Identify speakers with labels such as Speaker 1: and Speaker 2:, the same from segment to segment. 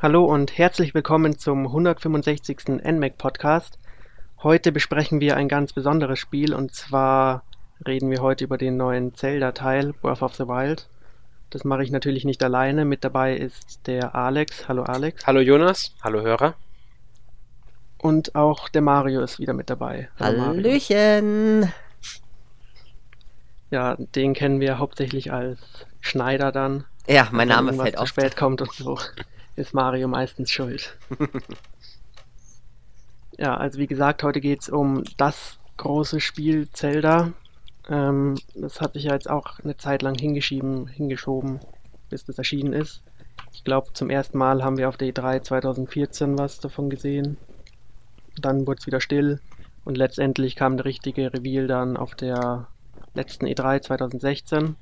Speaker 1: Hallo und herzlich willkommen zum 165. NMAC Podcast. Heute besprechen wir ein ganz besonderes Spiel und zwar reden wir heute über den neuen Zelda-Teil Breath of the Wild. Das mache ich natürlich nicht alleine. Mit dabei ist der Alex. Hallo Alex.
Speaker 2: Hallo Jonas. Hallo Hörer.
Speaker 1: Und auch der Mario ist wieder mit dabei.
Speaker 3: Hallo Hallöchen. Mario.
Speaker 1: Ja, den kennen wir hauptsächlich als Schneider dann.
Speaker 3: Ja, mein Name fällt
Speaker 1: auf. spät kommt und so ist Mario meistens schuld. ja, also wie gesagt, heute geht es um das große Spiel Zelda. Ähm, das hat sich ja jetzt auch eine Zeit lang hingeschieben, hingeschoben, bis das erschienen ist. Ich glaube, zum ersten Mal haben wir auf der E3 2014 was davon gesehen. Dann wurde es wieder still und letztendlich kam der richtige Reveal dann auf der letzten E3 2016.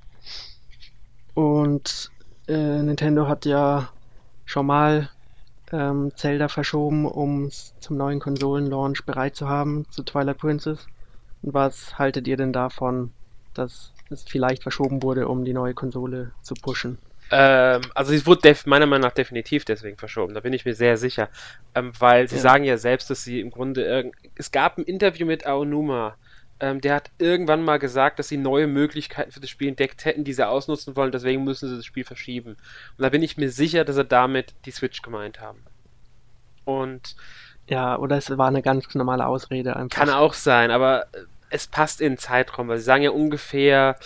Speaker 1: Und äh, Nintendo hat ja schon mal ähm, Zelda verschoben, um es zum neuen Konsolenlaunch bereit zu haben, zu Twilight Princess. Und was haltet ihr denn davon, dass es vielleicht verschoben wurde, um die neue Konsole zu pushen?
Speaker 2: Ähm, also es wurde meiner Meinung nach definitiv deswegen verschoben, da bin ich mir sehr sicher. Ähm, weil sie ja. sagen ja selbst, dass sie im Grunde es gab ein Interview mit Aonuma, ähm, der hat irgendwann mal gesagt, dass sie neue Möglichkeiten für das Spiel entdeckt hätten, die sie ausnutzen wollen, deswegen müssen sie das Spiel verschieben. Und da bin ich mir sicher, dass sie damit die Switch gemeint haben. Und
Speaker 1: ja, oder es war eine ganz normale Ausrede
Speaker 2: einfach. Kann auch sein, aber es passt in den Zeitraum, weil sie sagen ja ungefähr,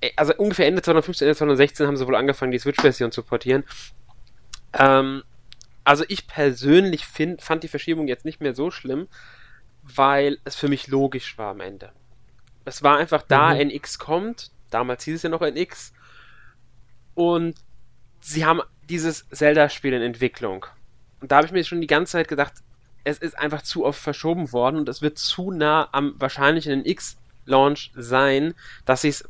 Speaker 2: äh, also ungefähr Ende 2015, Ende 2016 haben sie wohl angefangen, die Switch-Version zu portieren. Ähm, also ich persönlich find, fand die Verschiebung jetzt nicht mehr so schlimm, weil es für mich logisch war am Ende. Es war einfach da, mhm. NX kommt, damals hieß es ja noch NX, und sie haben dieses Zelda-Spiel in Entwicklung. Und da habe ich mir schon die ganze Zeit gedacht, es ist einfach zu oft verschoben worden und es wird zu nah am wahrscheinlichen NX-Launch sein, dass ich es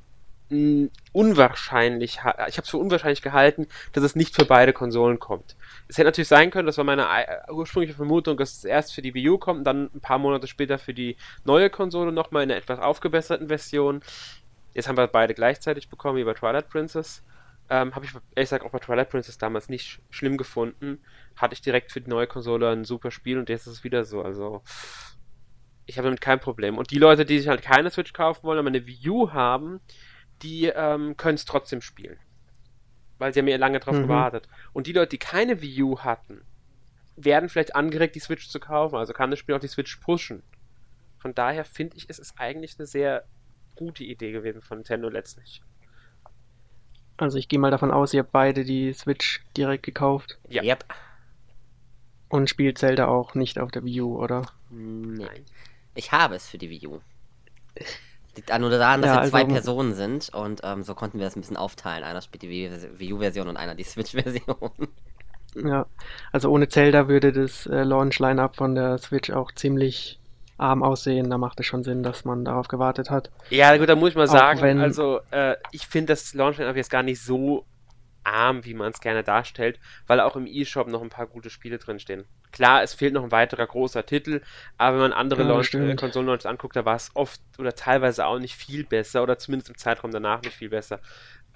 Speaker 2: unwahrscheinlich, ich habe es für unwahrscheinlich gehalten, dass es nicht für beide Konsolen kommt. Es hätte natürlich sein können, das war meine ursprüngliche Vermutung, dass es erst für die Wii U kommt und dann ein paar Monate später für die neue Konsole nochmal in einer etwas aufgebesserten Version. Jetzt haben wir beide gleichzeitig bekommen, wie bei Twilight Princess. Ähm, habe ich ehrlich gesagt auch bei Twilight Princess damals nicht schlimm gefunden. Hatte ich direkt für die neue Konsole ein super Spiel und jetzt ist es wieder so. Also ich habe damit kein Problem. Und die Leute, die sich halt keine Switch kaufen wollen, aber eine Wii U haben, die ähm, können es trotzdem spielen. Weil sie haben ja lange drauf mhm. gewartet. Und die Leute, die keine Wii U hatten, werden vielleicht angeregt, die Switch zu kaufen. Also kann das Spiel auch die Switch pushen. Von daher finde ich, es ist eigentlich eine sehr gute Idee gewesen von Nintendo letztlich.
Speaker 1: Also ich gehe mal davon aus, ihr habt beide die Switch direkt gekauft.
Speaker 3: Ja. Yep.
Speaker 1: Und spielt Zelda auch nicht auf der Wii U, oder?
Speaker 3: Nein. Ich habe es für die Wii U. Liegt nur daran, dass ja, wir also, zwei Personen sind und ähm, so konnten wir das ein bisschen aufteilen. Einer spielt die Wii U-Version und einer die Switch-Version.
Speaker 1: Ja, also ohne Zelda würde das äh, Launch-Line-Up von der Switch auch ziemlich arm aussehen. Da macht es schon Sinn, dass man darauf gewartet hat.
Speaker 2: Ja, gut, da muss ich mal auch sagen, wenn, also äh, ich finde das Launch-Line-Up jetzt gar nicht so arm, wie man es gerne darstellt, weil auch im E-Shop noch ein paar gute Spiele drinstehen. Klar, es fehlt noch ein weiterer großer Titel, aber wenn man andere ja, Launch, äh, Konsolen-Launches anguckt, da war es oft oder teilweise auch nicht viel besser oder zumindest im Zeitraum danach nicht viel besser.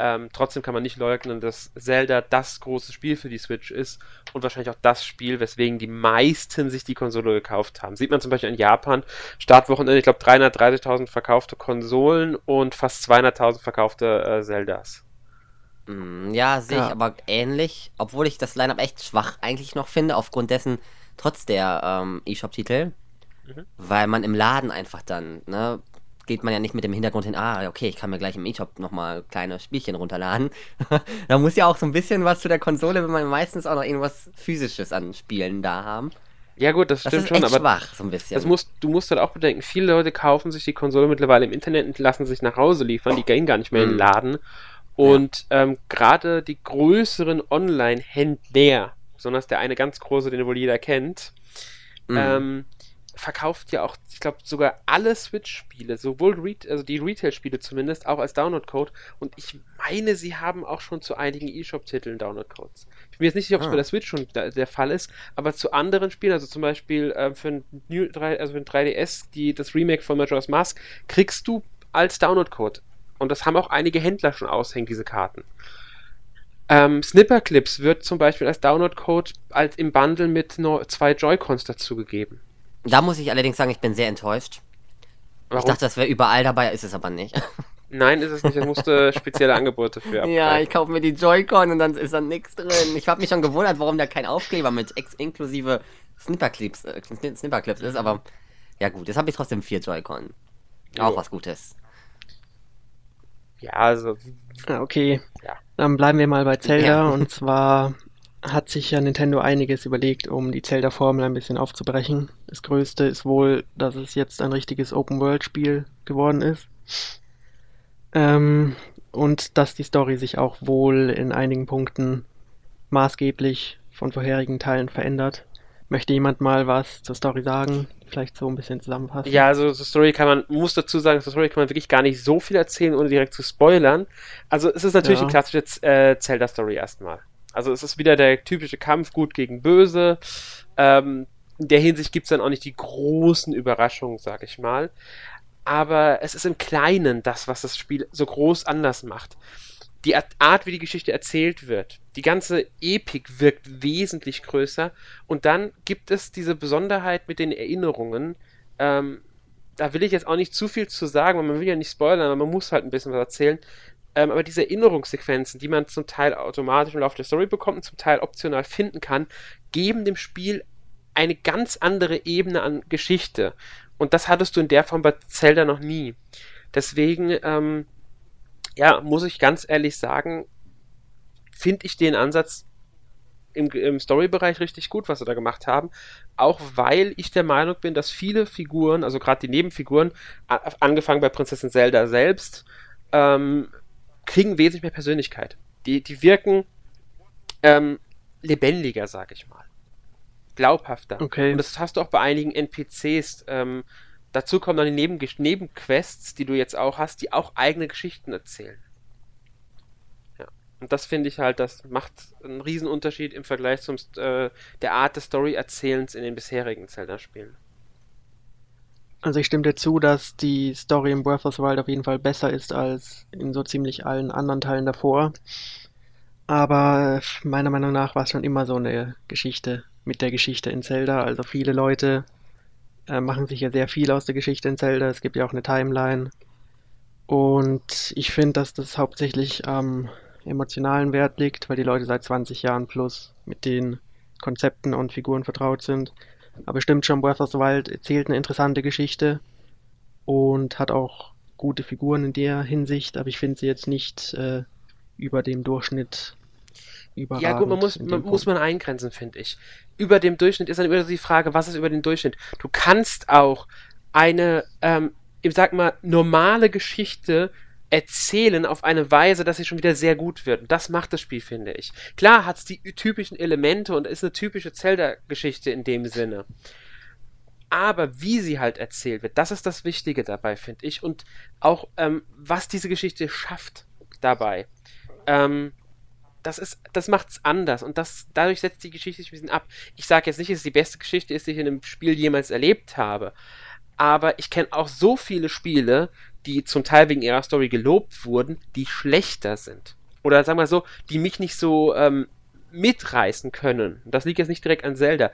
Speaker 2: Ähm, trotzdem kann man nicht leugnen, dass Zelda das große Spiel für die Switch ist und wahrscheinlich auch das Spiel, weswegen die meisten sich die Konsole gekauft haben. Sieht man zum Beispiel in Japan, Startwochenende, ich glaube 330.000 verkaufte Konsolen und fast 200.000 verkaufte äh, Zeldas.
Speaker 3: Mm, ja, sehe ich ja. aber ähnlich, obwohl ich das Lineup echt schwach eigentlich noch finde, aufgrund dessen, trotz der ähm, E-Shop-Titel, mhm. weil man im Laden einfach dann, ne, geht man ja nicht mit dem Hintergrund hin, ah, okay, ich kann mir gleich im E-Shop nochmal kleine Spielchen runterladen. da muss ja auch so ein bisschen was zu der Konsole, wenn man meistens auch noch irgendwas physisches an Spielen da haben.
Speaker 2: Ja gut, das, das stimmt schon, aber
Speaker 3: schwach, so ein bisschen.
Speaker 2: Das musst, du musst halt auch bedenken, viele Leute kaufen sich die Konsole mittlerweile im Internet und lassen sich nach Hause liefern, die gehen gar nicht mehr mhm. in den mhm. Laden und ja. ähm, gerade die größeren Online-Händler, besonders der eine ganz große, den wohl jeder kennt, mhm. ähm, verkauft ja auch, ich glaube, sogar alle Switch-Spiele, sowohl Re also die Retail-Spiele zumindest, auch als Download-Code. Und ich meine, sie haben auch schon zu einigen E-Shop-Titeln Download-Codes. Ich bin jetzt nicht sicher, ob es ah. bei der Switch schon da, der Fall ist, aber zu anderen Spielen, also zum Beispiel äh, für, ein New 3, also für ein 3DS, die, das Remake von Majora's Mask, kriegst du als Download-Code und das haben auch einige Händler schon aushängen, diese Karten. Ähm, Snipper-Clips wird zum Beispiel als Download-Code als im Bundle mit no zwei Joy-Cons dazugegeben.
Speaker 3: Da muss ich allerdings sagen, ich bin sehr enttäuscht. Warum? Ich dachte, das wäre überall dabei, ist es aber nicht.
Speaker 2: Nein, ist es nicht. Es musste spezielle Angebote für
Speaker 3: abgreifen. Ja, ich kaufe mir die Joy-Con und dann ist da nichts drin. Ich habe mich schon gewundert, warum da kein Aufkleber mit ex inklusive Snipper-Clips äh, Snipper ist, aber ja gut, jetzt habe ich trotzdem vier Joy-Con. Auch was Gutes.
Speaker 2: Ja, also.
Speaker 1: Ah, okay. Ja. Dann bleiben wir mal bei Zelda ja. und zwar hat sich ja Nintendo einiges überlegt, um die Zelda-Formel ein bisschen aufzubrechen. Das größte ist wohl, dass es jetzt ein richtiges Open-World-Spiel geworden ist. Ähm, und dass die Story sich auch wohl in einigen Punkten maßgeblich von vorherigen Teilen verändert. Möchte jemand mal was zur Story sagen? Vielleicht so ein bisschen zusammenfassen?
Speaker 2: Ja, also zur Story kann man, muss dazu sagen, zur Story kann man wirklich gar nicht so viel erzählen, ohne direkt zu spoilern. Also es ist natürlich ja. eine klassische äh, Zelda-Story erstmal. Also es ist wieder der typische Kampf gut gegen böse. Ähm, in der Hinsicht gibt es dann auch nicht die großen Überraschungen, sag ich mal. Aber es ist im Kleinen das, was das Spiel so groß anders macht die Art, wie die Geschichte erzählt wird, die ganze Epik wirkt wesentlich größer. Und dann gibt es diese Besonderheit mit den Erinnerungen. Ähm, da will ich jetzt auch nicht zu viel zu sagen, weil man will ja nicht spoilern, aber man muss halt ein bisschen was erzählen. Ähm, aber diese Erinnerungssequenzen, die man zum Teil automatisch im Laufe der Story bekommt und zum Teil optional finden kann, geben dem Spiel eine ganz andere Ebene an Geschichte. Und das hattest du in der Form bei Zelda noch nie. Deswegen, ähm, ja, muss ich ganz ehrlich sagen, finde ich den Ansatz im, im Story-Bereich richtig gut, was sie da gemacht haben. Auch weil ich der Meinung bin, dass viele Figuren, also gerade die Nebenfiguren, angefangen bei Prinzessin Zelda selbst, ähm, kriegen wesentlich mehr Persönlichkeit. Die, die wirken ähm, lebendiger, sag ich mal. Glaubhafter.
Speaker 1: Okay.
Speaker 2: Und das hast du auch bei einigen NPCs. Ähm, Dazu kommen dann die Neben Nebenquests, die du jetzt auch hast, die auch eigene Geschichten erzählen. Ja. Und das finde ich halt, das macht einen Riesenunterschied im Vergleich zum äh, der Art des Story-Erzählens in den bisherigen Zelda-Spielen.
Speaker 1: Also ich stimme dir zu, dass die Story in Breath of the Wild auf jeden Fall besser ist als in so ziemlich allen anderen Teilen davor. Aber meiner Meinung nach war es schon immer so eine Geschichte mit der Geschichte in Zelda. Also viele Leute äh, machen sich ja sehr viel aus der Geschichte in Zelda. Es gibt ja auch eine Timeline. Und ich finde, dass das hauptsächlich am emotionalen Wert liegt, weil die Leute seit 20 Jahren plus mit den Konzepten und Figuren vertraut sind. Aber stimmt schon, Breath of the Wild erzählt eine interessante Geschichte und hat auch gute Figuren in der Hinsicht, aber ich finde sie jetzt nicht äh, über dem Durchschnitt
Speaker 2: überragend. Ja gut, man muss, man, muss man eingrenzen, finde ich. Über dem Durchschnitt ist dann immer die Frage, was ist über den Durchschnitt? Du kannst auch eine, ähm, ich sag mal, normale Geschichte erzählen auf eine Weise, dass sie schon wieder sehr gut wird. Und das macht das Spiel, finde ich. Klar hat es die typischen Elemente und ist eine typische Zelda-Geschichte in dem Sinne. Aber wie sie halt erzählt wird, das ist das Wichtige dabei, finde ich. Und auch, ähm, was diese Geschichte schafft dabei. Ähm, das ist, das macht's anders und das, dadurch setzt die Geschichte sich ein bisschen ab. Ich sage jetzt nicht, dass es die beste Geschichte ist, die ich in einem Spiel jemals erlebt habe, aber ich kenne auch so viele Spiele, die zum Teil wegen ihrer Story gelobt wurden, die schlechter sind. Oder sagen wir so, die mich nicht so ähm, mitreißen können. Das liegt jetzt nicht direkt an Zelda.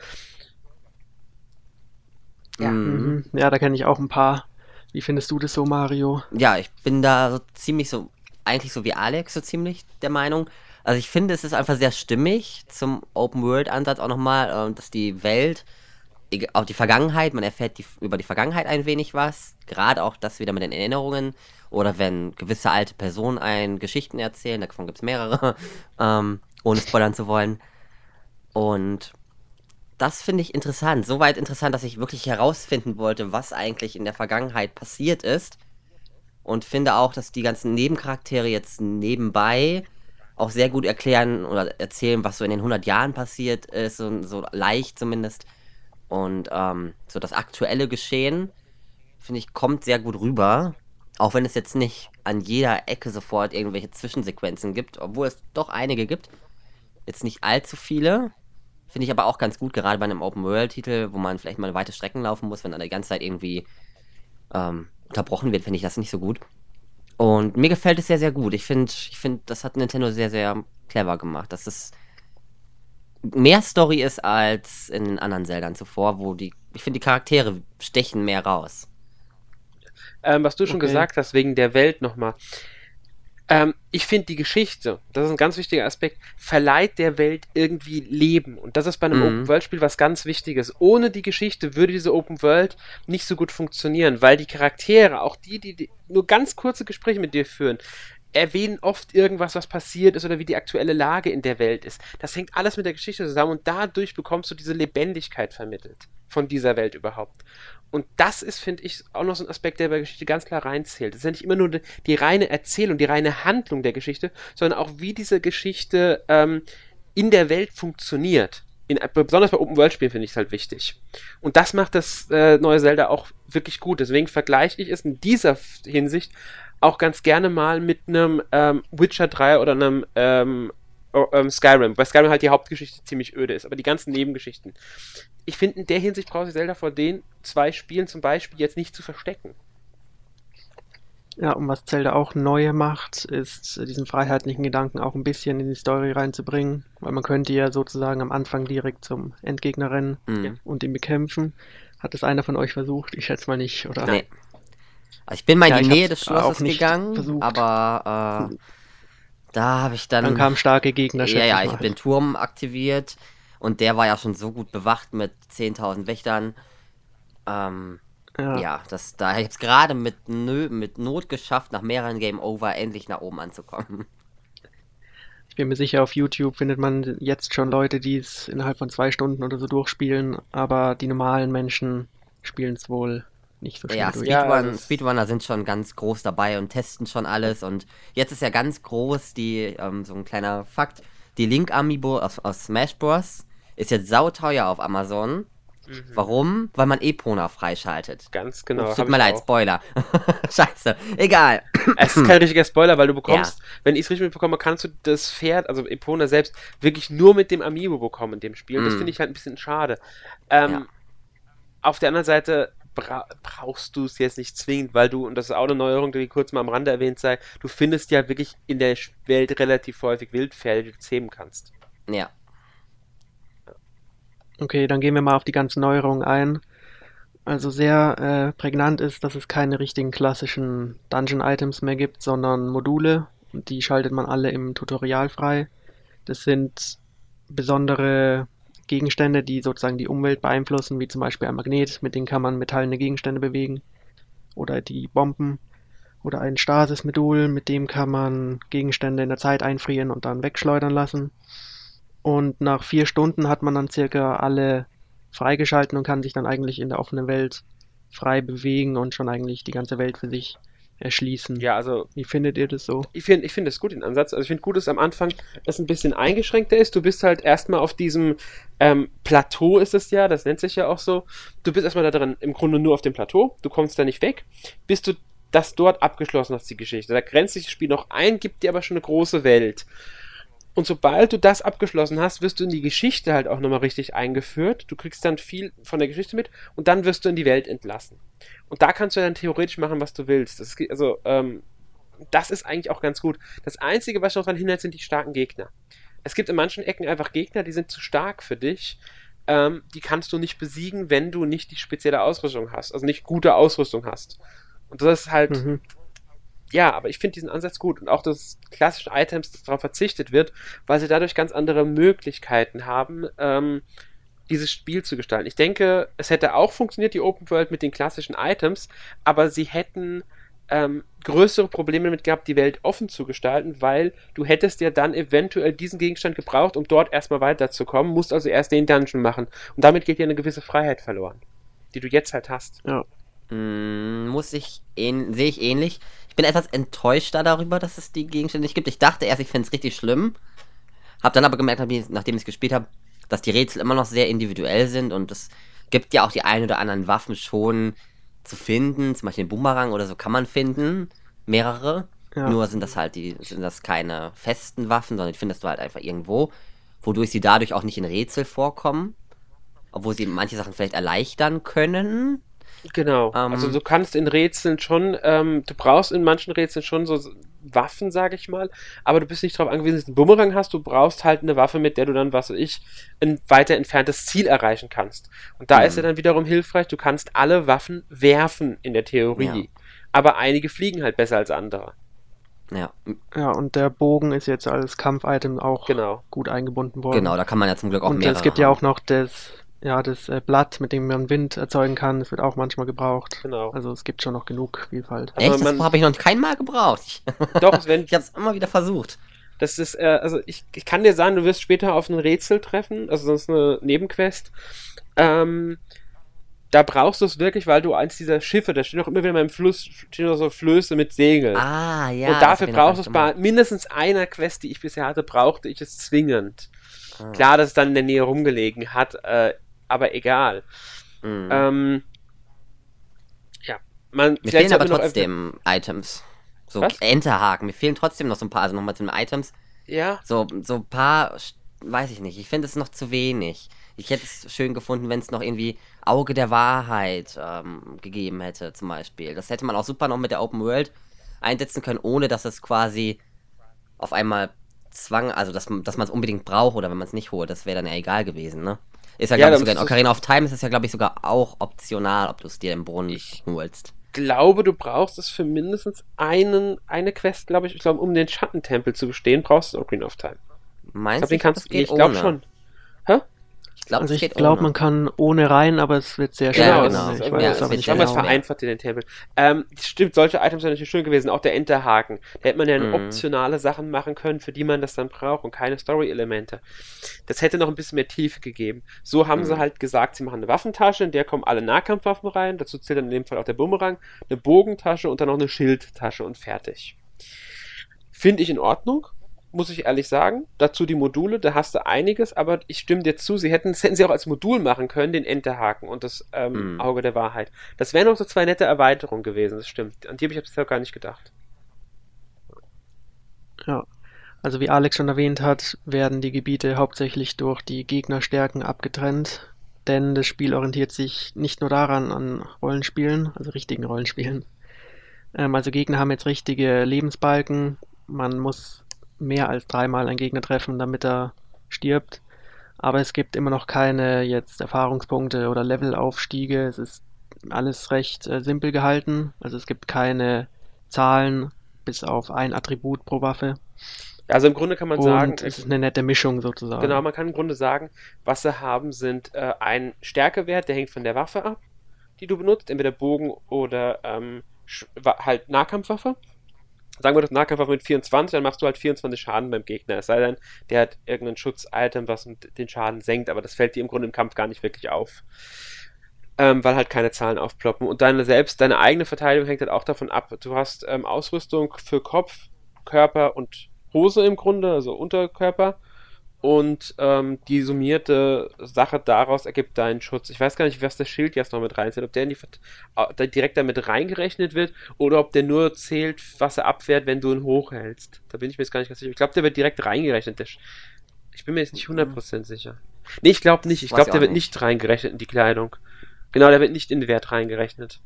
Speaker 1: Ja, mhm. ja da kenne ich auch ein paar. Wie findest du das so, Mario?
Speaker 3: Ja, ich bin da so ziemlich so, eigentlich so wie Alex, so ziemlich der Meinung. Also ich finde, es ist einfach sehr stimmig zum Open-World-Ansatz auch nochmal, äh, dass die Welt, auch die Vergangenheit, man erfährt die, über die Vergangenheit ein wenig was, gerade auch das wieder mit den Erinnerungen oder wenn gewisse alte Personen ein Geschichten erzählen, davon gibt es mehrere, ähm, ohne spoilern zu wollen. Und das finde ich interessant, soweit interessant, dass ich wirklich herausfinden wollte, was eigentlich in der Vergangenheit passiert ist. Und finde auch, dass die ganzen Nebencharaktere jetzt nebenbei auch sehr gut erklären oder erzählen, was so in den 100 Jahren passiert ist, so, so leicht zumindest. Und ähm, so das aktuelle Geschehen, finde ich, kommt sehr gut rüber. Auch wenn es jetzt nicht an jeder Ecke sofort irgendwelche Zwischensequenzen gibt, obwohl es doch einige gibt. Jetzt nicht allzu viele. Finde ich aber auch ganz gut, gerade bei einem Open-World-Titel, wo man vielleicht mal weite Strecken laufen muss, wenn dann die ganze Zeit irgendwie ähm, unterbrochen wird, finde ich das nicht so gut. Und mir gefällt es sehr, sehr gut. Ich finde, ich find, das hat Nintendo sehr, sehr clever gemacht. Dass es mehr Story ist als in den anderen Zeldan zuvor, wo die, ich finde, die Charaktere stechen mehr raus.
Speaker 2: Ähm, was du schon okay. gesagt hast, wegen der Welt nochmal. Ähm, ich finde die Geschichte, das ist ein ganz wichtiger Aspekt, verleiht der Welt irgendwie Leben. Und das ist bei einem mhm. Open-World-Spiel was ganz Wichtiges. Ohne die Geschichte würde diese Open-World nicht so gut funktionieren, weil die Charaktere, auch die, die, die nur ganz kurze Gespräche mit dir führen, erwähnen oft irgendwas, was passiert ist oder wie die aktuelle Lage in der Welt ist. Das hängt alles mit der Geschichte zusammen und dadurch bekommst du diese Lebendigkeit vermittelt von dieser Welt überhaupt. Und das ist, finde ich, auch noch so ein Aspekt, der bei Geschichte ganz klar reinzählt. Das ist ja nicht immer nur die, die reine Erzählung, die reine Handlung der Geschichte, sondern auch wie diese Geschichte ähm, in der Welt funktioniert. In, besonders bei Open-World-Spielen finde ich es halt wichtig. Und das macht das äh, neue Zelda auch wirklich gut. Deswegen vergleiche ich es in dieser Hinsicht auch ganz gerne mal mit einem ähm, Witcher 3 oder einem ähm, ähm, Skyrim, weil Skyrim halt die Hauptgeschichte ziemlich öde ist, aber die ganzen Nebengeschichten. Ich finde, in der Hinsicht braucht sich Zelda vor den zwei Spielen zum Beispiel jetzt nicht zu verstecken.
Speaker 1: Ja, und was Zelda auch neu macht, ist diesen freiheitlichen Gedanken auch ein bisschen in die Story reinzubringen, weil man könnte ja sozusagen am Anfang direkt zum Endgegner rennen mhm. und ihn bekämpfen. Hat das einer von euch versucht? Ich schätze mal nicht, oder? Nee.
Speaker 3: Also ich bin mal in ja, die Nähe des Schlosses gegangen, versucht. aber äh, da habe ich dann.
Speaker 1: Dann kamen starke Gegner.
Speaker 3: Ja, ja, ich habe den Turm aktiviert und der war ja schon so gut bewacht mit 10.000 Wächtern. Ähm, ja. ja, das, da habe ich es gerade mit, mit Not geschafft, nach mehreren Game Over endlich nach oben anzukommen.
Speaker 1: Ich bin mir sicher, auf YouTube findet man jetzt schon Leute, die es innerhalb von zwei Stunden oder so durchspielen, aber die normalen Menschen spielen es wohl nicht so schnell
Speaker 3: ja, durch. Speedrun, ja, Speedrunner sind schon ganz groß dabei und testen schon alles. Und jetzt ist ja ganz groß die, ähm, so ein kleiner Fakt, die Link-Amiibo aus, aus Smash Bros. ist jetzt sauteuer auf Amazon. Mhm. Warum? Weil man Epona freischaltet.
Speaker 2: Ganz genau.
Speaker 3: Ups, tut mir leid, auch. Spoiler. Scheiße. Egal.
Speaker 2: Es ist kein richtiger Spoiler, weil du bekommst, ja. wenn ich es richtig mitbekomme, kannst du das Pferd, also Epona selbst, wirklich nur mit dem Amiibo bekommen in dem Spiel. Mhm. Das finde ich halt ein bisschen schade. Ähm, ja. Auf der anderen Seite, bra brauchst du es jetzt nicht zwingend, weil du, und das ist auch eine Neuerung, die kurz mal am Rande erwähnt sei, du findest ja wirklich in der Welt relativ häufig Wildpferde, die du zähmen kannst.
Speaker 3: Ja.
Speaker 1: Okay, dann gehen wir mal auf die ganzen Neuerungen ein. Also sehr äh, prägnant ist, dass es keine richtigen klassischen Dungeon-Items mehr gibt, sondern Module. Und die schaltet man alle im Tutorial frei. Das sind besondere Gegenstände, die sozusagen die Umwelt beeinflussen, wie zum Beispiel ein Magnet, mit dem kann man metallene Gegenstände bewegen. Oder die Bomben. Oder ein Stasis-Modul, mit dem kann man Gegenstände in der Zeit einfrieren und dann wegschleudern lassen. Und nach vier Stunden hat man dann circa alle freigeschalten und kann sich dann eigentlich in der offenen Welt frei bewegen und schon eigentlich die ganze Welt für sich erschließen.
Speaker 2: Ja, also.
Speaker 1: Wie findet ihr das so?
Speaker 2: Ich finde ich find das gut, den Ansatz. Also ich finde gut, dass am Anfang das ein bisschen eingeschränkter ist. Du bist halt erstmal auf diesem ähm, Plateau ist es ja, das nennt sich ja auch so. Du bist erstmal da drin, im Grunde nur auf dem Plateau. Du kommst da nicht weg, bis du das dort abgeschlossen hast, die Geschichte. Da grenzt sich das Spiel noch ein, gibt dir aber schon eine große Welt. Und sobald du das abgeschlossen hast, wirst du in die Geschichte halt auch nochmal richtig eingeführt. Du kriegst dann viel von der Geschichte mit und dann wirst du in die Welt entlassen. Und da kannst du dann theoretisch machen, was du willst. Das ist, also, ähm, das ist eigentlich auch ganz gut. Das Einzige, was noch daran hindert, sind die starken Gegner. Es gibt in manchen Ecken einfach Gegner, die sind zu stark für dich. Ähm, die kannst du nicht besiegen, wenn du nicht die spezielle Ausrüstung hast, also nicht gute Ausrüstung hast. Und das ist halt mhm ja, aber ich finde diesen Ansatz gut und auch dass klassischen Items darauf verzichtet wird, weil sie dadurch ganz andere Möglichkeiten haben, ähm, dieses Spiel zu gestalten. Ich denke, es hätte auch funktioniert, die Open World mit den klassischen Items, aber sie hätten ähm, größere Probleme damit gehabt, die Welt offen zu gestalten, weil du hättest ja dann eventuell diesen Gegenstand gebraucht, um dort erstmal weiterzukommen, musst also erst den Dungeon machen. Und damit geht dir eine gewisse Freiheit verloren, die du jetzt halt hast.
Speaker 3: Ja. Mm, muss ich, sehe ich ähnlich. Ich bin etwas enttäuschter darüber, dass es die Gegenstände nicht gibt. Ich dachte erst, ich finde es richtig schlimm. Hab dann aber gemerkt, nachdem ich es gespielt habe, dass die Rätsel immer noch sehr individuell sind und es gibt ja auch die ein oder anderen Waffen schon zu finden. Zum Beispiel den Boomerang oder so kann man finden. Mehrere. Ja. Nur sind das halt die, sind das keine festen Waffen, sondern die findest du halt einfach irgendwo, wodurch sie dadurch auch nicht in Rätsel vorkommen. Obwohl sie manche Sachen vielleicht erleichtern können.
Speaker 2: Genau. Ähm, also du kannst in Rätseln schon, ähm, du brauchst in manchen Rätseln schon so Waffen, sage ich mal, aber du bist nicht darauf angewiesen, dass du einen Bumerang hast, du brauchst halt eine Waffe, mit der du dann, was weiß ich, ein weiter entferntes Ziel erreichen kannst. Und da mhm. ist er dann wiederum hilfreich, du kannst alle Waffen werfen in der Theorie, ja. aber einige fliegen halt besser als andere.
Speaker 1: Ja. Ja, und der Bogen ist jetzt als Kampf-Item auch genau. gut eingebunden worden.
Speaker 3: Genau, da kann man ja zum Glück auch
Speaker 1: und
Speaker 3: mehrere
Speaker 1: es gibt haben. ja auch noch das ja, das äh, Blatt, mit dem man Wind erzeugen kann, das wird auch manchmal gebraucht. Genau. Also es gibt schon noch genug Vielfalt.
Speaker 3: Echt? das habe ich noch kein Mal gebraucht.
Speaker 2: Doch, wenn
Speaker 3: ich habe es immer wieder versucht.
Speaker 2: Das ist, äh, also ich, ich kann dir sagen, du wirst später auf ein Rätsel treffen, also sonst eine Nebenquest. Ähm, da brauchst du es wirklich, weil du eins dieser Schiffe, da steht noch immer wieder mal im Fluss, stehen noch so Flöße mit Segeln.
Speaker 3: Ah, ja.
Speaker 2: Und dafür brauchst du es bei mindestens einer Quest, die ich bisher hatte, brauchte ich es zwingend. Ah. Klar, dass es dann in der Nähe rumgelegen hat, äh, aber egal. Mhm. Ähm, ja,
Speaker 3: man. Mir fehlen aber trotzdem Items. So Was? Enterhaken. Mir fehlen trotzdem noch so ein paar, also nochmal zu den Items.
Speaker 2: Ja.
Speaker 3: So, so ein paar, weiß ich nicht. Ich finde es noch zu wenig. Ich hätte es schön gefunden, wenn es noch irgendwie Auge der Wahrheit ähm, gegeben hätte, zum Beispiel. Das hätte man auch super noch mit der Open World einsetzen können, ohne dass es quasi auf einmal zwang, also dass, dass man es unbedingt braucht oder wenn man es nicht holt. Das wäre dann ja egal gewesen, ne? Ist ja, ja glaube ich, sogar in Ocarina of Time ist es ja, glaube ich, sogar auch optional, ob du es dir im Brunnen ich holst.
Speaker 2: glaube, du brauchst es für mindestens einen, eine Quest, glaube ich. Ich glaube, um den Schattentempel zu bestehen, brauchst du Ocarina of Time.
Speaker 3: Meinst
Speaker 2: du, ich glaube schon.
Speaker 1: Hä? Ich glaube, also ich glaube, man kann ohne rein, aber es wird sehr schwer. Ja,
Speaker 2: genau. Ich weiß, ja, aber ich glaube, es vereinfacht in den Tempel. Ähm, stimmt, solche Items sind natürlich schön gewesen. Auch der Enterhaken. Da hätte man ja mhm. optionale Sachen machen können, für die man das dann braucht und keine Story-Elemente. Das hätte noch ein bisschen mehr Tiefe gegeben. So haben mhm. sie halt gesagt, sie machen eine Waffentasche, in der kommen alle Nahkampfwaffen rein. Dazu zählt dann in dem Fall auch der Bumerang, eine Bogentasche und dann noch eine Schildtasche und fertig. Finde ich in Ordnung muss ich ehrlich sagen. Dazu die Module, da hast du einiges, aber ich stimme dir zu, sie hätten, das hätten sie auch als Modul machen können, den Enterhaken und das ähm, mm. Auge der Wahrheit. Das wären noch so zwei nette Erweiterungen gewesen, das stimmt. An die habe ich bisher gar nicht gedacht.
Speaker 1: Ja. Also wie Alex schon erwähnt hat, werden die Gebiete hauptsächlich durch die Gegnerstärken abgetrennt, denn das Spiel orientiert sich nicht nur daran an Rollenspielen, also richtigen Rollenspielen. Ähm, also Gegner haben jetzt richtige Lebensbalken, man muss mehr als dreimal einen Gegner treffen, damit er stirbt. Aber es gibt immer noch keine jetzt Erfahrungspunkte oder Levelaufstiege. Es ist alles recht äh, simpel gehalten. Also es gibt keine Zahlen bis auf ein Attribut pro Waffe.
Speaker 2: Also im Grunde kann man
Speaker 1: und
Speaker 2: sagen.
Speaker 1: Es ist eine nette Mischung sozusagen.
Speaker 2: Genau, man kann im Grunde sagen, was sie haben, sind äh, ein Stärkewert, der hängt von der Waffe ab, die du benutzt, entweder Bogen oder ähm, halt Nahkampfwaffe sagen wir das Nahkampfwaffe mit 24, dann machst du halt 24 Schaden beim Gegner. Es sei denn, der hat irgendein Schutz-Item, was den Schaden senkt, aber das fällt dir im Grunde im Kampf gar nicht wirklich auf. Ähm, weil halt keine Zahlen aufploppen. Und deine selbst, deine eigene Verteidigung hängt halt auch davon ab. Du hast ähm, Ausrüstung für Kopf, Körper und Hose im Grunde, also Unterkörper und ähm, die summierte Sache daraus ergibt deinen Schutz. Ich weiß gar nicht, was das Schild jetzt noch mit reinzählt, ob der, in die, äh, direkt damit reingerechnet wird oder ob der nur zählt, was er abwehrt, wenn du ihn hochhältst. Da bin ich mir jetzt gar nicht ganz sicher. Ich glaube, der wird direkt reingerechnet. Der, ich bin mir jetzt nicht 100% mhm. sicher. Nee, ich glaube nicht. Ich glaube, der wird nicht. nicht reingerechnet in die Kleidung. Genau, der wird nicht in den Wert reingerechnet.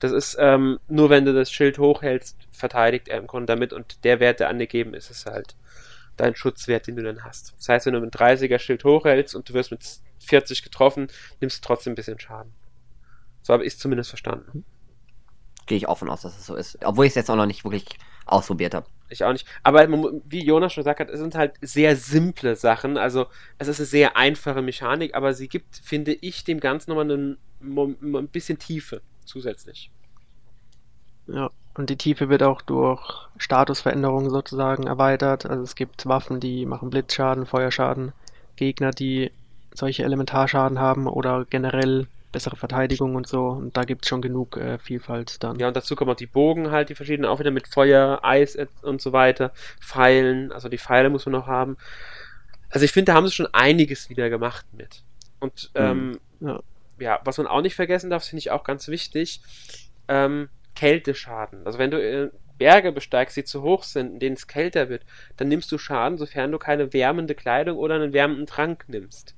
Speaker 2: Das ist ähm, nur, wenn du das Schild hochhältst, verteidigt er im Grunde damit und der Wert, der angegeben ist, ist halt dein Schutzwert, den du dann hast. Das heißt, wenn du mit 30er Schild hochhältst und du wirst mit 40 getroffen, nimmst du trotzdem ein bisschen Schaden. So habe ich es zumindest verstanden.
Speaker 3: Gehe ich offen aus, dass es so ist. Obwohl ich es jetzt auch noch nicht wirklich ausprobiert habe.
Speaker 2: Ich auch nicht. Aber wie Jonas schon gesagt hat, es sind halt sehr simple Sachen. Also es ist eine sehr einfache Mechanik, aber sie gibt, finde ich, dem Ganzen nochmal einen, ein bisschen Tiefe zusätzlich.
Speaker 1: Ja, und die Tiefe wird auch durch Statusveränderungen sozusagen erweitert. Also es gibt Waffen, die machen Blitzschaden, Feuerschaden, Gegner, die solche Elementarschaden haben oder generell bessere Verteidigung und so. Und da gibt es schon genug äh, Vielfalt dann.
Speaker 2: Ja, und dazu kommen auch die Bogen halt, die verschiedenen, auch wieder mit Feuer, Eis und so weiter. Pfeilen, also die Pfeile muss man noch haben. Also ich finde, da haben sie schon einiges wieder gemacht mit. Und ähm, mhm. ja. ja. was man auch nicht vergessen darf, finde ich auch ganz wichtig. Ähm, Kälteschaden. Also wenn du äh, Berge besteigst, die zu hoch sind, in denen es kälter wird, dann nimmst du Schaden, sofern du keine wärmende Kleidung oder einen wärmenden Trank nimmst.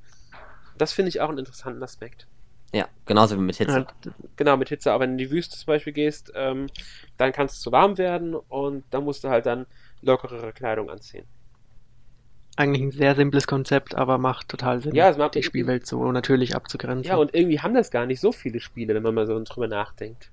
Speaker 2: Das finde ich auch einen interessanten Aspekt.
Speaker 3: Ja, genauso wie mit Hitze.
Speaker 2: Ja, genau, mit Hitze. Aber wenn du in die Wüste zum Beispiel gehst, ähm, dann kann es zu warm werden und da musst du halt dann lockerere Kleidung anziehen.
Speaker 1: Eigentlich ein sehr simples Konzept, aber macht total Sinn,
Speaker 2: ja, es macht
Speaker 1: die Spielwelt so natürlich abzugrenzen.
Speaker 2: Ja, und irgendwie haben das gar nicht so viele Spiele, wenn man mal so drüber nachdenkt.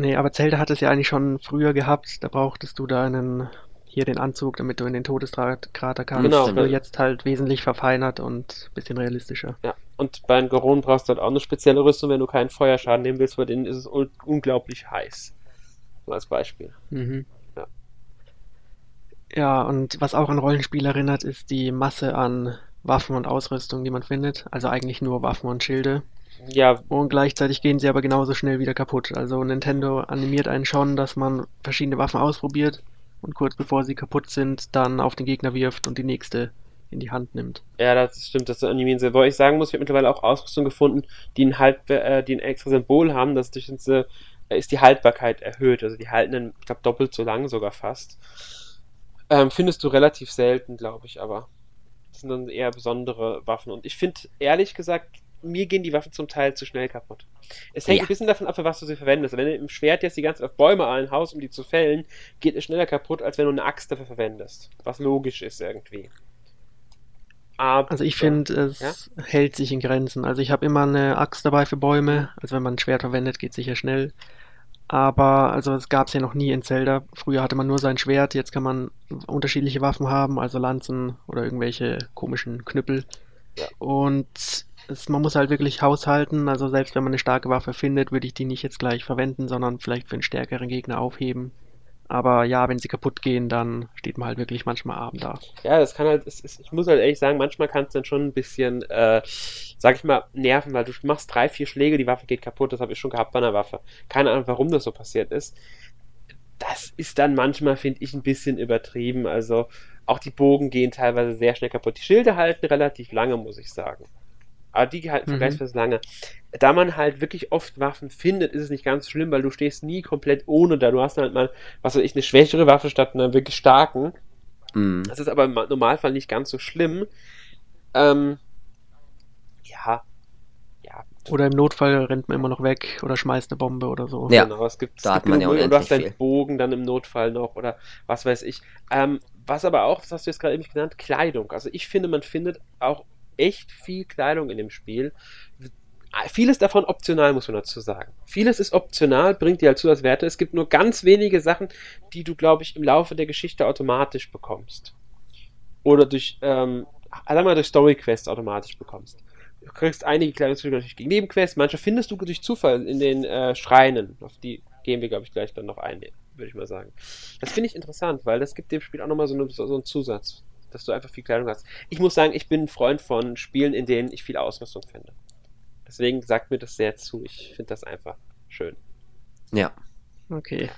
Speaker 1: Nee, aber Zelda hat es ja eigentlich schon früher gehabt. Da brauchtest du da einen hier den Anzug, damit du in den Todeskrater kannst. Genau. Nur jetzt halt wesentlich verfeinert und ein bisschen realistischer.
Speaker 2: Ja, und bei Goron brauchst du halt auch eine spezielle Rüstung, wenn du keinen Feuerschaden nehmen willst, weil denen ist es un unglaublich heiß. So als Beispiel.
Speaker 1: Mhm. Ja. ja, und was auch an Rollenspiel erinnert, ist die Masse an Waffen und Ausrüstung, die man findet. Also eigentlich nur Waffen und Schilde.
Speaker 2: Ja.
Speaker 1: Und gleichzeitig gehen sie aber genauso schnell wieder kaputt. Also Nintendo animiert einen schon, dass man verschiedene Waffen ausprobiert und kurz bevor sie kaputt sind, dann auf den Gegner wirft und die nächste in die Hand nimmt.
Speaker 2: Ja, das stimmt, das animieren sie. Wobei ich sagen muss, ich habe mittlerweile auch Ausrüstung gefunden, die ein, halt, äh, die ein extra Symbol haben, das durch diese, äh, ist die Haltbarkeit erhöht. Also die halten dann, ich glaube, doppelt so lang sogar fast. Ähm, findest du relativ selten, glaube ich, aber. Das sind dann eher besondere Waffen. Und ich finde, ehrlich gesagt, mir gehen die Waffen zum Teil zu schnell kaputt. Es hängt ja. ein bisschen davon ab, für was du sie verwendest. Wenn du im Schwert jetzt die ganze Zeit auf Bäume ein Haus, um die zu fällen, geht es schneller kaputt, als wenn du eine Axt dafür verwendest. Was logisch ist irgendwie.
Speaker 1: Aber, also ich finde, es ja? hält sich in Grenzen. Also ich habe immer eine Axt dabei für Bäume. Also wenn man ein Schwert verwendet, geht es sicher schnell. Aber also es gab es ja noch nie in Zelda. Früher hatte man nur sein Schwert, jetzt kann man unterschiedliche Waffen haben, also Lanzen oder irgendwelche komischen Knüppel. Ja. Und es, man muss halt wirklich haushalten. Also selbst wenn man eine starke Waffe findet, würde ich die nicht jetzt gleich verwenden, sondern vielleicht für einen stärkeren Gegner aufheben. Aber ja, wenn sie kaputt gehen, dann steht man halt wirklich manchmal Abend da.
Speaker 2: Ja, das kann halt, es, es, ich muss halt ehrlich sagen, manchmal kann es dann schon ein bisschen, äh, sag ich mal, nerven, weil du machst drei, vier Schläge, die Waffe geht kaputt, das habe ich schon gehabt bei einer Waffe. Keine Ahnung, warum das so passiert ist. Das ist dann manchmal, finde ich, ein bisschen übertrieben. Also auch die Bogen gehen teilweise sehr schnell kaputt. Die Schilde halten relativ lange, muss ich sagen aber die halten mhm. vergleichsweise lange. Da man halt wirklich oft Waffen findet, ist es nicht ganz schlimm, weil du stehst nie komplett ohne da. Du hast halt mal, was weiß ich, eine schwächere Waffe statt einer wirklich starken. Mhm. Das ist aber im Normalfall nicht ganz so schlimm. Ähm, ja.
Speaker 1: Ja. Oder im Notfall rennt man immer noch weg oder schmeißt eine Bombe oder so.
Speaker 2: Ja, genau, es gibt,
Speaker 3: da es gibt man ja
Speaker 2: und du hast deinen Bogen dann im Notfall noch oder was weiß ich. Ähm, was aber auch, das hast du jetzt gerade eben genannt, Kleidung. Also ich finde, man findet auch echt viel Kleidung in dem Spiel. Vieles davon optional, muss man dazu sagen. Vieles ist optional, bringt dir halt Zusatzwerte. Es gibt nur ganz wenige Sachen, die du, glaube ich, im Laufe der Geschichte automatisch bekommst. Oder durch, ähm, sagen wir durch Story-Quests automatisch bekommst. Du kriegst einige Kleidungsstücke natürlich gegen Nebenquests, manche findest du durch Zufall in den äh, Schreinen. Auf die gehen wir, glaube ich, gleich dann noch ein, würde ich mal sagen. Das finde ich interessant, weil das gibt dem Spiel auch nochmal so, eine, so einen Zusatz dass du einfach viel Kleidung hast. Ich muss sagen, ich bin ein Freund von Spielen, in denen ich viel Ausrüstung finde. Deswegen sagt mir das sehr zu. Ich finde das einfach schön.
Speaker 3: Ja.
Speaker 1: Okay.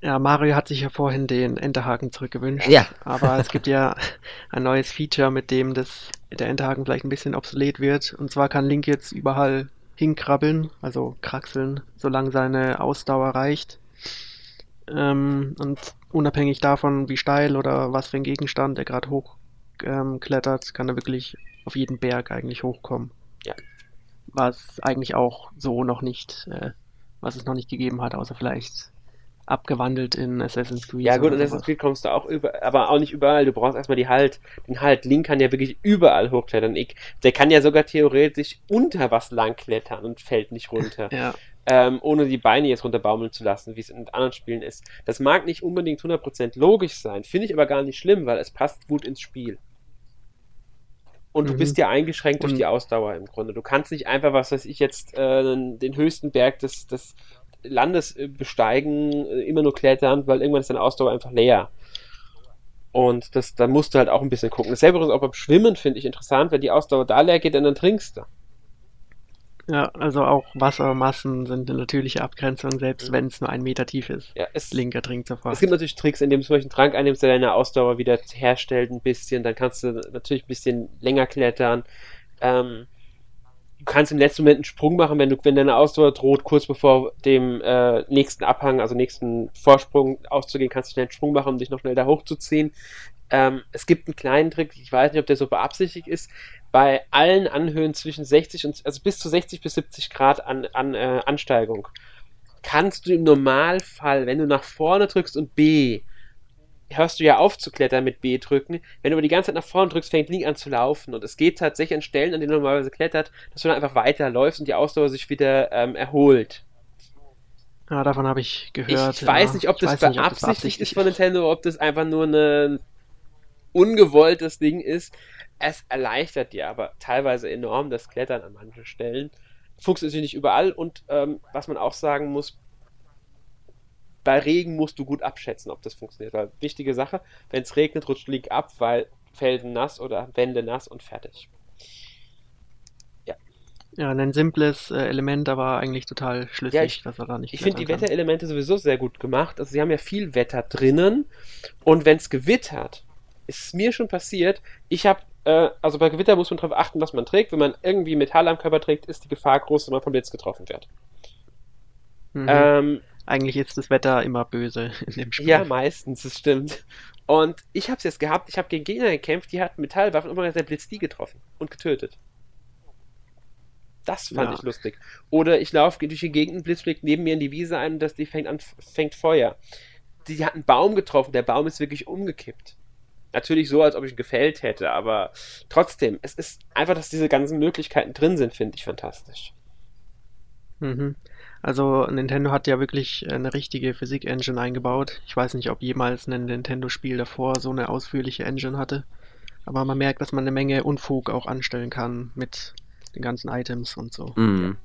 Speaker 1: Ja, Mario hat sich ja vorhin den Enterhaken zurückgewünscht.
Speaker 3: Ja.
Speaker 1: Aber es gibt ja ein neues Feature, mit dem das, der Enterhaken vielleicht ein bisschen obsolet wird. Und zwar kann Link jetzt überall hinkrabbeln, also kraxeln, solange seine Ausdauer reicht. Ähm, und unabhängig davon, wie steil oder was für ein Gegenstand er gerade hochklettert, ähm, kann er wirklich auf jeden Berg eigentlich hochkommen.
Speaker 2: Ja.
Speaker 1: Was eigentlich auch so noch nicht, äh, was es noch nicht gegeben hat, außer vielleicht abgewandelt in Assassin's Creed.
Speaker 2: Ja gut, in Assassin's Creed kommst du auch über, aber auch nicht überall. Du brauchst erstmal die Halt, den Halt. Link kann ja wirklich überall hochklettern. Ich, der kann ja sogar theoretisch unter was lang klettern und fällt nicht runter.
Speaker 1: ja
Speaker 2: ähm, ohne die Beine jetzt runterbaumeln zu lassen, wie es in anderen Spielen ist. Das mag nicht unbedingt 100% logisch sein, finde ich aber gar nicht schlimm, weil es passt gut ins Spiel. Und du mhm. bist ja eingeschränkt durch die Ausdauer im Grunde. Du kannst nicht einfach, was weiß ich, jetzt äh, den höchsten Berg des, des Landes äh, besteigen, äh, immer nur klettern, weil irgendwann ist deine Ausdauer einfach leer. Und das, da musst du halt auch ein bisschen gucken. Dasselbe ist auch beim Schwimmen, finde ich interessant. Wenn die Ausdauer da leer geht, dann trinkst du.
Speaker 1: Ja, also auch Wassermassen sind eine natürliche Abgrenzung, selbst wenn es nur ein Meter tief ist.
Speaker 2: Ja, es,
Speaker 1: Linker trinkt sofort.
Speaker 2: Es gibt natürlich Tricks, indem du zum Beispiel einen Trank einnimmst, der deine Ausdauer wieder herstellt ein bisschen. Dann kannst du natürlich ein bisschen länger klettern. Ähm, du kannst im letzten Moment einen Sprung machen, wenn du, wenn deine Ausdauer droht, kurz bevor dem äh, nächsten Abhang, also nächsten Vorsprung auszugehen, kannst du schnell einen Sprung machen, um dich noch schnell da hochzuziehen. Ähm, es gibt einen kleinen Trick, ich weiß nicht, ob der so beabsichtigt ist, bei allen Anhöhen zwischen 60 und, also bis zu 60 bis 70 Grad an, an äh, Ansteigung, kannst du im Normalfall, wenn du nach vorne drückst und B, hörst du ja auf zu klettern mit B drücken. Wenn du aber die ganze Zeit nach vorne drückst, fängt Link an zu laufen. Und es geht tatsächlich an Stellen, an denen du normalerweise klettert, dass du dann einfach weiterläufst und die Ausdauer sich wieder ähm, erholt.
Speaker 1: Ja, davon habe ich gehört.
Speaker 2: Ich, ich weiß nicht, ob das beabsichtigt ist von Nintendo, ob das einfach nur ein ungewolltes Ding ist. Es erleichtert dir aber teilweise enorm das Klettern an manchen Stellen. Funktioniert nicht überall und ähm, was man auch sagen muss, bei Regen musst du gut abschätzen, ob das funktioniert. Weil wichtige Sache, wenn es regnet, rutscht Link ab, weil Felsen nass oder Wände nass und fertig.
Speaker 1: Ja. Ja, ein simples äh, Element, aber eigentlich total schlüssig, ja,
Speaker 2: ich, dass er da nicht Ich finde die kann. Wetterelemente sowieso sehr gut gemacht. Also sie haben ja viel Wetter drinnen und wenn es gewittert, ist mir schon passiert, ich habe äh, also bei Gewitter muss man darauf achten, was man trägt. Wenn man irgendwie Metall am Körper trägt, ist die Gefahr groß, dass man vom Blitz getroffen wird.
Speaker 1: Mhm. Ähm, eigentlich ist das Wetter immer böse in dem Spiel.
Speaker 2: Ja, meistens, das stimmt. Und ich habe es jetzt gehabt, ich habe gegen Gegner gekämpft, die hatten Metallwaffen und immer der Blitz die getroffen und getötet. Das fand ja. ich lustig. Oder ich laufe durch die Gegend, Blitz fliegt neben mir in die Wiese ein und das, die fängt an, fängt Feuer. Die hat einen Baum getroffen, der Baum ist wirklich umgekippt. Natürlich so, als ob ich ihn gefällt hätte, aber trotzdem, es ist einfach, dass diese ganzen Möglichkeiten drin sind, finde ich fantastisch.
Speaker 1: Mhm. Also Nintendo hat ja wirklich eine richtige Physik-Engine eingebaut. Ich weiß nicht, ob jemals ein Nintendo-Spiel davor so eine ausführliche Engine hatte. Aber man merkt, dass man eine Menge Unfug auch anstellen kann mit den ganzen Items und so. Mhm.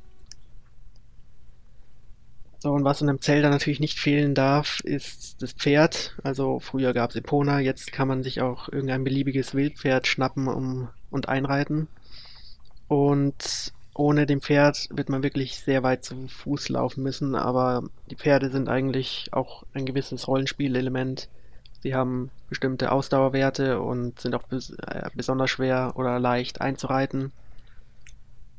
Speaker 1: So, und was in einem Zelda natürlich nicht fehlen darf, ist das Pferd. Also früher gab es Epona, jetzt kann man sich auch irgendein beliebiges Wildpferd schnappen um, und einreiten. Und ohne dem Pferd wird man wirklich sehr weit zu Fuß laufen müssen, aber die Pferde sind eigentlich auch ein gewisses Rollenspielelement. Sie haben bestimmte Ausdauerwerte und sind auch bes äh, besonders schwer oder leicht einzureiten.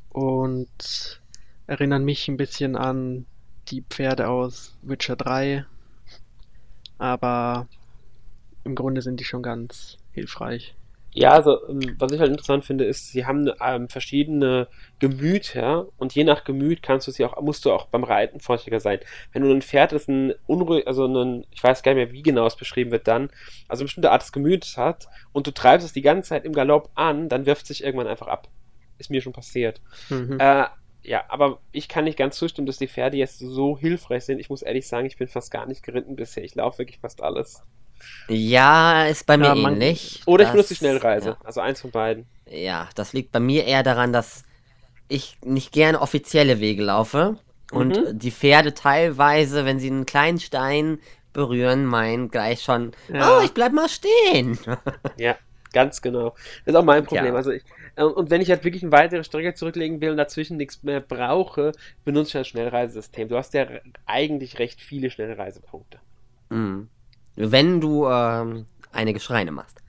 Speaker 1: Und erinnern mich ein bisschen an die Pferde aus Witcher 3. Aber im Grunde sind die schon ganz hilfreich.
Speaker 2: Ja, also ähm, was ich halt interessant finde, ist, sie haben ähm, verschiedene Gemüter und je nach Gemüt kannst du sie auch, musst du auch beim Reiten vorsichtiger sein. Wenn du ein Pferd, das ein unruhig, also ein, ich weiß gar nicht mehr, wie genau es beschrieben wird dann, also eine bestimmte Art des Gemüts hat und du treibst es die ganze Zeit im Galopp an, dann wirft es sich irgendwann einfach ab. Ist mir schon passiert. Mhm. Äh, ja, aber ich kann nicht ganz zustimmen, dass die Pferde jetzt so hilfreich sind. Ich muss ehrlich sagen, ich bin fast gar nicht geritten bisher. Ich laufe wirklich fast alles.
Speaker 3: Ja, ist bei mir ja, ähnlich.
Speaker 2: Oder ich benutze die Schnellreise. Ja. Also eins von beiden.
Speaker 3: Ja, das liegt bei mir eher daran, dass ich nicht gerne offizielle Wege laufe. Und mhm. die Pferde teilweise, wenn sie einen kleinen Stein berühren, meinen gleich schon, ja. oh, ich bleib mal stehen.
Speaker 2: ja, ganz genau. Das ist auch mein Problem. Also ich, und wenn ich halt wirklich eine weitere Strecke zurücklegen will und dazwischen nichts mehr brauche, benutze ich ein Schnellreisesystem. Du hast ja eigentlich recht viele Schnellreisepunkte.
Speaker 3: Mhm. Wenn du ähm, einige Schreine machst.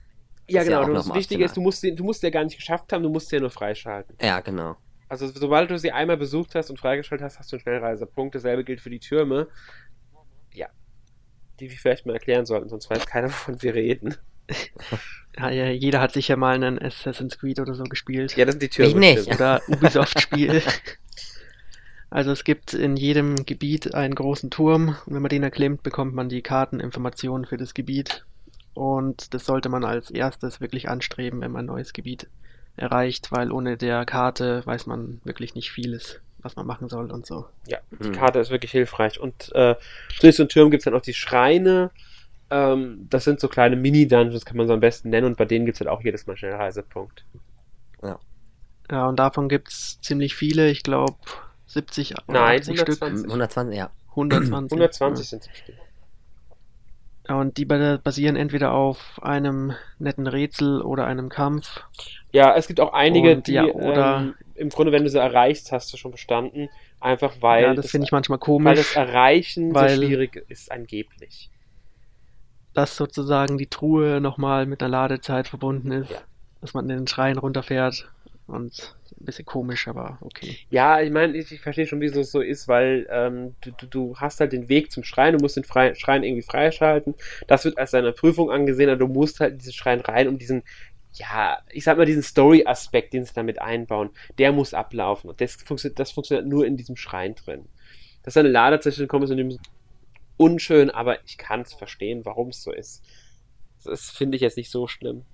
Speaker 2: Ja, genau. Ja das Wichtige ist, du musst, du musst ja gar nicht geschafft haben, du musst sie ja nur freischalten.
Speaker 3: Ja, genau.
Speaker 2: Also sobald du sie einmal besucht hast und freigeschaltet hast, hast du einen Schnellreisepunkt. Dasselbe gilt für die Türme. Ja. Die wir vielleicht mal erklären sollten, sonst weiß keiner, wovon wir reden.
Speaker 1: Ja, ja, jeder hat sicher mal einen Assassin's Creed oder so gespielt.
Speaker 2: Ja, das sind die Türme.
Speaker 3: Ich nicht.
Speaker 1: Oder Ubisoft-Spiel. Also es gibt in jedem Gebiet einen großen Turm und wenn man den erklimmt, bekommt man die Karteninformationen für das Gebiet. Und das sollte man als erstes wirklich anstreben, wenn man ein neues Gebiet erreicht, weil ohne der Karte weiß man wirklich nicht vieles, was man machen soll und so.
Speaker 2: Ja, die hm. Karte ist wirklich hilfreich. Und äh, zu diesen Türmen gibt es dann auch die Schreine. Ähm, das sind so kleine Mini-Dungeons, kann man so am besten nennen. Und bei denen gibt es halt auch jedes Mal schnell Reisepunkt.
Speaker 1: Ja. Ja, und davon gibt es ziemlich viele. Ich glaube, 70
Speaker 2: oder Nein, 80 120.
Speaker 3: Stück. 120, ja.
Speaker 1: 120.
Speaker 2: 120 ja. sind es bestimmt.
Speaker 1: Ja, und die basieren entweder auf einem netten Rätsel oder einem Kampf.
Speaker 2: Ja, es gibt auch einige, und, die ja, oder, ähm, im Grunde, wenn du sie erreichst, hast du schon bestanden. Einfach weil. Ja,
Speaker 1: das, das finde ich manchmal komisch.
Speaker 2: Weil das Erreichen weil so schwierig ist, angeblich.
Speaker 1: Dass sozusagen die Truhe nochmal mit einer Ladezeit verbunden ist. Ja. Dass man in den Schrein runterfährt und ein bisschen komisch, aber okay.
Speaker 2: Ja, ich meine, ich, ich verstehe schon, wieso es so ist, weil ähm, du, du, du, hast halt den Weg zum Schrein, du musst den Fre Schrein irgendwie freischalten. Das wird als deine Prüfung angesehen, aber du musst halt in diesen Schrein rein, um diesen, ja, ich sag mal, diesen Story-Aspekt, den sie damit einbauen, der muss ablaufen. Und das, funktio das funktioniert nur in diesem Schrein drin. Dass eine Ladezeichen kommt, ist in dem unschön, aber ich kann es verstehen, warum es so ist. Das finde ich jetzt nicht so schlimm.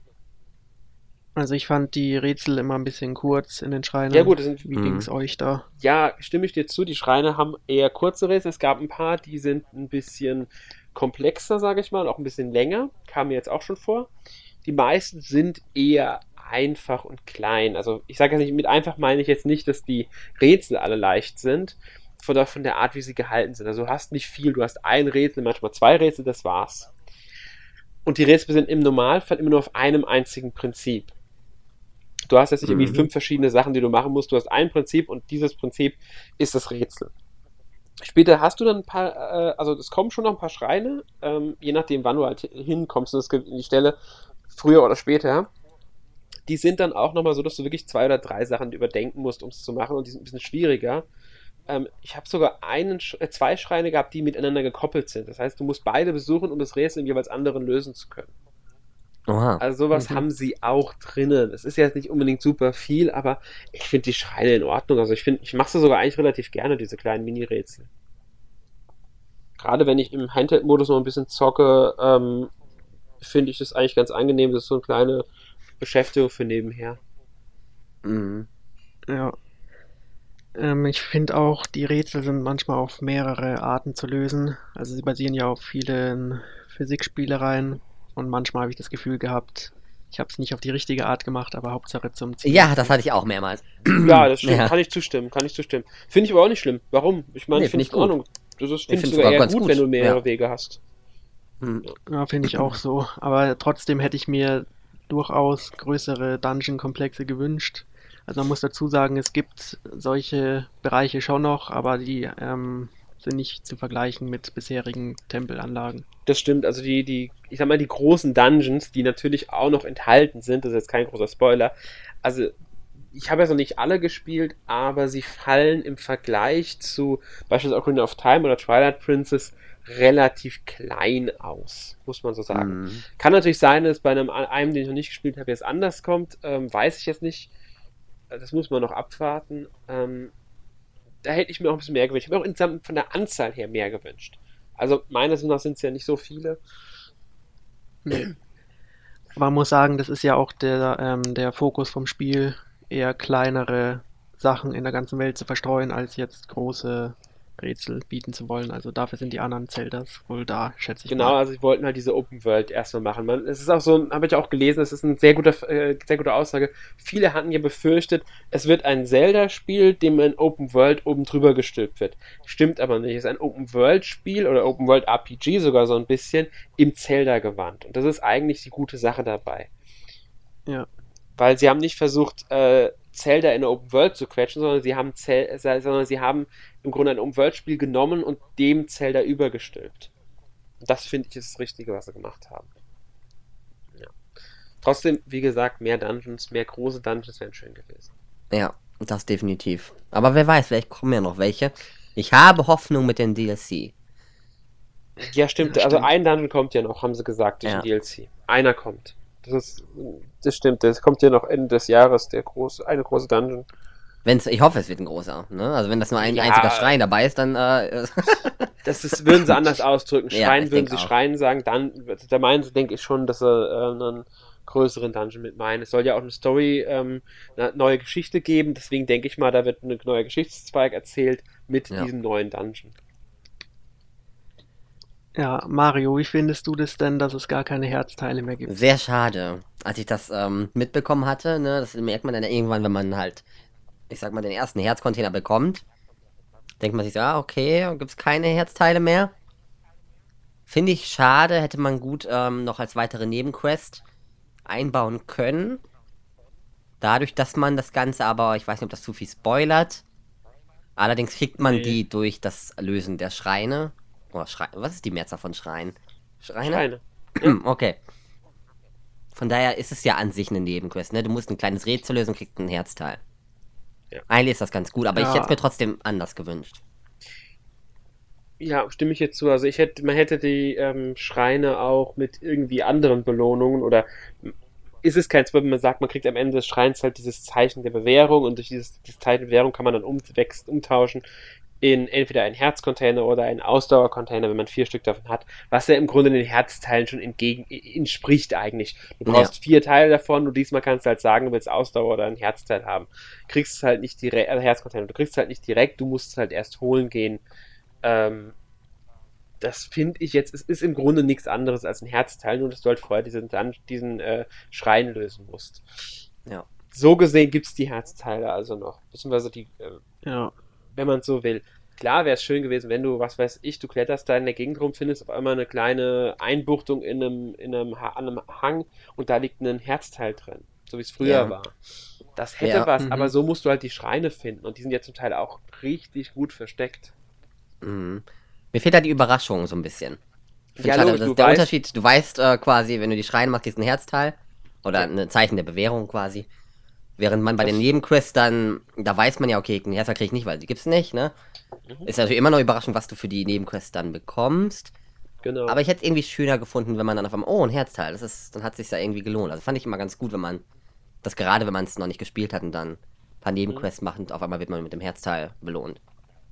Speaker 1: Also ich fand die Rätsel immer ein bisschen kurz in den Schreinen.
Speaker 2: Ja gut, sind,
Speaker 1: wie ging es euch da?
Speaker 2: Ja, stimme ich dir zu. Die Schreine haben eher kurze Rätsel. Es gab ein paar, die sind ein bisschen komplexer, sage ich mal, auch ein bisschen länger. Kam mir jetzt auch schon vor. Die meisten sind eher einfach und klein. Also ich sage jetzt nicht, mit einfach meine ich jetzt nicht, dass die Rätsel alle leicht sind, von der, von der Art, wie sie gehalten sind. Also du hast nicht viel, du hast ein Rätsel, manchmal zwei Rätsel, das war's. Und die Rätsel sind im Normalfall immer nur auf einem einzigen Prinzip. Du hast jetzt nicht mhm. irgendwie fünf verschiedene Sachen, die du machen musst. Du hast ein Prinzip und dieses Prinzip ist das Rätsel. Später hast du dann ein paar, äh, also es kommen schon noch ein paar Schreine, ähm, je nachdem, wann du halt hinkommst und es gibt die Stelle, früher oder später. Die sind dann auch nochmal so, dass du wirklich zwei oder drei Sachen überdenken musst, um es zu machen und die sind ein bisschen schwieriger. Ähm, ich habe sogar einen, äh, zwei Schreine gehabt, die miteinander gekoppelt sind. Das heißt, du musst beide besuchen, um das Rätsel im jeweils anderen lösen zu können. Oha. Also sowas mhm. haben sie auch drinnen. Es ist jetzt nicht unbedingt super viel, aber ich finde die Schreine in Ordnung. Also ich finde, ich mache sie sogar eigentlich relativ gerne, diese kleinen Mini-Rätsel. Gerade wenn ich im Handheld-Modus noch ein bisschen zocke, ähm, finde ich das eigentlich ganz angenehm. Das ist so eine kleine Beschäftigung für nebenher.
Speaker 1: Mhm. Ja. Ähm, ich finde auch, die Rätsel sind manchmal auf mehrere Arten zu lösen. Also sie basieren ja auf vielen Physikspielereien und manchmal habe ich das Gefühl gehabt, ich habe es nicht auf die richtige Art gemacht, aber Hauptsache zum
Speaker 3: Ziel. Ja, das hatte ich auch mehrmals.
Speaker 2: Ja, das stimmt. Ja. Kann ich zustimmen. Kann ich zustimmen. Finde ich aber auch nicht schlimm. Warum? Ich meine, nee, ich finde es in Ordnung. Das ist, finde ich sogar eher gut, gut, wenn du mehrere ja. Wege hast.
Speaker 1: Hm. Ja, finde ich auch so. Aber trotzdem hätte ich mir durchaus größere Dungeon-Komplexe gewünscht. Also man muss dazu sagen, es gibt solche Bereiche schon noch, aber die ähm, sind nicht zu vergleichen mit bisherigen Tempelanlagen.
Speaker 2: Das stimmt, also die, die, ich sag mal, die großen Dungeons, die natürlich auch noch enthalten sind, das ist jetzt kein großer Spoiler. Also, ich habe ja noch nicht alle gespielt, aber sie fallen im Vergleich zu beispielsweise Ocarina of Time oder Twilight Princess relativ klein aus, muss man so sagen. Mhm. Kann natürlich sein, dass bei einem, einem, den ich noch nicht gespielt habe, jetzt anders kommt, ähm, weiß ich jetzt nicht. Das muss man noch abwarten. Ähm, da hätte ich mir auch ein bisschen mehr gewünscht. Ich habe auch insgesamt von der Anzahl her mehr gewünscht. Also meines Erachtens sind es ja nicht so viele.
Speaker 1: Nee. Man muss sagen, das ist ja auch der, ähm, der Fokus vom Spiel, eher kleinere Sachen in der ganzen Welt zu verstreuen, als jetzt große Rätsel bieten zu wollen. Also dafür sind die anderen Zeldas wohl da, schätze ich.
Speaker 2: Genau, mal. also sie wollten halt diese Open World erstmal machen. Man, es ist auch so, habe ich auch gelesen, es ist eine sehr gute, äh, sehr gute Aussage. Viele hatten ja befürchtet, es wird ein Zelda-Spiel, dem ein Open World oben drüber gestülpt wird. Stimmt aber nicht. Es ist ein Open World-Spiel oder Open World RPG sogar so ein bisschen im Zelda-Gewand. Und das ist eigentlich die gute Sache dabei. Ja. Weil sie haben nicht versucht, äh, Zelda in eine Open World zu quetschen, sondern sie haben, Zel sondern sie haben im Grunde ein Open World Spiel genommen und dem Zelda übergestülpt. Das finde ich ist das Richtige, was sie gemacht haben. Ja. Trotzdem, wie gesagt, mehr Dungeons, mehr große Dungeons wären schön gewesen.
Speaker 3: Ja, das definitiv. Aber wer weiß, vielleicht kommen ja noch welche. Ich habe Hoffnung mit den DLC.
Speaker 2: Ja, stimmt. Ja, also stimmt. ein Dungeon kommt ja noch, haben sie gesagt, durch ja. den DLC. Einer kommt. Das ist, das stimmt. Das kommt ja noch Ende des Jahres, der große, eine große Dungeon.
Speaker 3: Wenn's, ich hoffe, es wird ein großer. Ne? Also wenn das nur ein ja, einziger Schrein dabei ist, dann. Äh,
Speaker 2: das ist, würden sie anders ausdrücken. Schrein ja, würden sie auch. Schrein sagen. Dann, da meinen sie, denke ich schon, dass sie äh, einen größeren Dungeon mit meinen. Es soll ja auch eine Story, ähm, eine neue Geschichte geben. Deswegen denke ich mal, da wird ein neuer Geschichtszweig erzählt mit ja. diesem neuen Dungeon.
Speaker 1: Ja, Mario, wie findest du das denn, dass es gar keine Herzteile mehr gibt?
Speaker 3: Sehr schade. Als ich das ähm, mitbekommen hatte, ne, das merkt man dann irgendwann, wenn man halt, ich sag mal, den ersten Herzcontainer bekommt, denkt man sich so, ah, okay, gibt es keine Herzteile mehr. Finde ich schade, hätte man gut ähm, noch als weitere Nebenquest einbauen können. Dadurch, dass man das Ganze aber, ich weiß nicht, ob das zu viel spoilert. Allerdings kriegt man nee. die durch das Lösen der Schreine. Oh, Schrein. Was ist die Mehrzahl von Schreien? Schreine? Schreine. okay. Von daher ist es ja an sich eine Nebenquest, ne? Du musst ein kleines Rätsel lösen und kriegst ein Herzteil. Ja. Eigentlich ist das ganz gut, aber ja. ich hätte es mir trotzdem anders gewünscht.
Speaker 2: Ja, stimme ich jetzt zu. Also ich hätte, man hätte die ähm, Schreine auch mit irgendwie anderen Belohnungen oder ist es kein Spoiler, wenn man sagt, man kriegt am Ende des Schreins halt dieses Zeichen der Bewährung und durch dieses, dieses Zeichen der Bewährung kann man dann umwechseln, umtauschen in entweder einen Herzcontainer oder einen Ausdauercontainer, wenn man vier Stück davon hat, was ja im Grunde den Herzteilen schon entgegen entspricht eigentlich. Du brauchst ja. vier Teile davon und diesmal kannst du halt sagen, du willst Ausdauer oder ein Herzteil haben. Kriegst es halt nicht direkt, also Herzcontainer, du kriegst es halt nicht direkt, du musst es halt erst holen gehen. Ähm, das finde ich jetzt, es ist im Grunde nichts anderes als ein Herzteil, nur dass du halt vorher diesen, diesen äh, Schrein lösen musst. Ja. So gesehen gibt es die Herzteile also noch. Beziehungsweise die, äh, ja. Wenn man so will. Klar wäre es schön gewesen, wenn du, was weiß ich, du kletterst da in der Gegend rum, findest auf einmal eine kleine Einbuchtung in einem, in einem, an einem Hang und da liegt ein Herzteil drin. So wie es früher ja. war. Das hätte ja. was, mhm. aber so musst du halt die Schreine finden und die sind ja zum Teil auch richtig gut versteckt.
Speaker 3: Mhm. Mir fehlt da die Überraschung so ein bisschen. Ich ja, schade, das ist der weißt, Unterschied. Du weißt äh, quasi, wenn du die Schreine machst, ist ein Herzteil. Oder ein Zeichen der Bewährung quasi. Während man bei den Nebenquests dann, da weiß man ja, okay, ein Herzteil krieg ich nicht, weil die gibt's nicht, ne? Mhm. Ist natürlich immer noch überraschend, was du für die Nebenquests dann bekommst. Genau. Aber ich hätte es irgendwie schöner gefunden, wenn man dann auf einmal, oh, ein Herzteil, das ist, dann hat es sich ja irgendwie gelohnt. Also fand ich immer ganz gut, wenn man das gerade, wenn man es noch nicht gespielt hat und dann ein paar Nebenquests mhm. macht und auf einmal wird man mit dem Herzteil belohnt.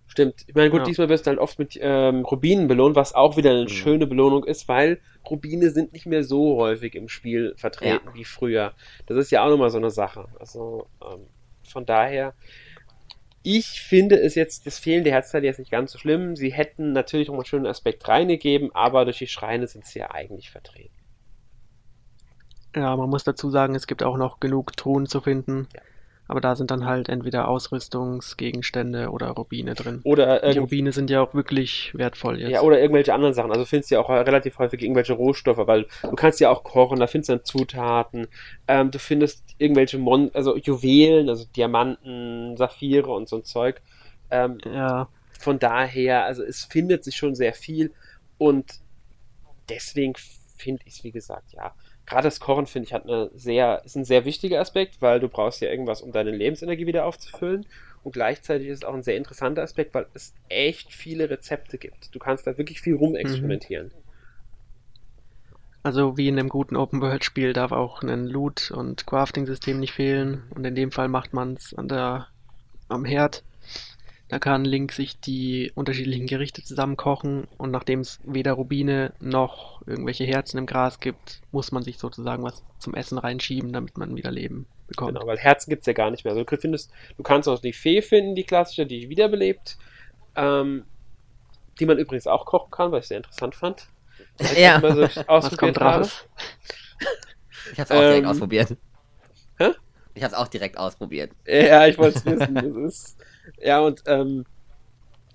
Speaker 2: Stimmt. Ich meine, gut, ja. diesmal wirst du halt oft mit ähm, Rubinen belohnt, was auch wieder eine mhm. schöne Belohnung ist, weil Rubine sind nicht mehr so häufig im Spiel vertreten ja. wie früher. Das ist ja auch nochmal so eine Sache. Also ähm, von daher, ich finde es jetzt, das fehlende Herzteil jetzt nicht ganz so schlimm. Sie hätten natürlich nochmal einen schönen Aspekt reingegeben, aber durch die Schreine sind sie ja eigentlich vertreten.
Speaker 1: Ja, man muss dazu sagen, es gibt auch noch genug Truhen zu finden. Ja aber da sind dann halt entweder Ausrüstungsgegenstände oder Rubine drin.
Speaker 2: Oder
Speaker 1: die Rubine sind ja auch wirklich wertvoll
Speaker 2: jetzt. Ja, oder irgendwelche anderen Sachen. Also findest du ja auch relativ häufig irgendwelche Rohstoffe, weil du kannst ja auch kochen, da findest du dann Zutaten. Ähm, du findest irgendwelche Mon also Juwelen, also Diamanten, Saphire und so ein Zeug. Ähm, ja. Von daher, also es findet sich schon sehr viel und deswegen finde ich es, wie gesagt, ja gerade das Kochen, finde ich, hat eine sehr, ist ein sehr wichtiger Aspekt, weil du brauchst ja irgendwas, um deine Lebensenergie wieder aufzufüllen. Und gleichzeitig ist es auch ein sehr interessanter Aspekt, weil es echt viele Rezepte gibt. Du kannst da wirklich viel rumexperimentieren. Mhm.
Speaker 1: Also wie in einem guten Open-World-Spiel darf auch ein Loot- und Crafting-System nicht fehlen. Und in dem Fall macht man es am Herd da kann Link sich die unterschiedlichen Gerichte zusammen kochen und nachdem es weder Rubine noch irgendwelche Herzen im Gras gibt, muss man sich sozusagen was zum Essen reinschieben, damit man wieder Leben bekommt.
Speaker 2: Genau, weil Herzen gibt es ja gar nicht mehr. Also du findest, du kannst auch die Fee finden, die klassische, die wiederbelebt, ähm, die man übrigens auch kochen kann, was ich sehr interessant fand.
Speaker 3: Ja. So was kommt raus? Ich hab's auch direkt ähm, ausprobiert. Hä? Ich hab's auch direkt ausprobiert.
Speaker 2: Ja, ich wollte es wissen. Das ist ja, und ähm,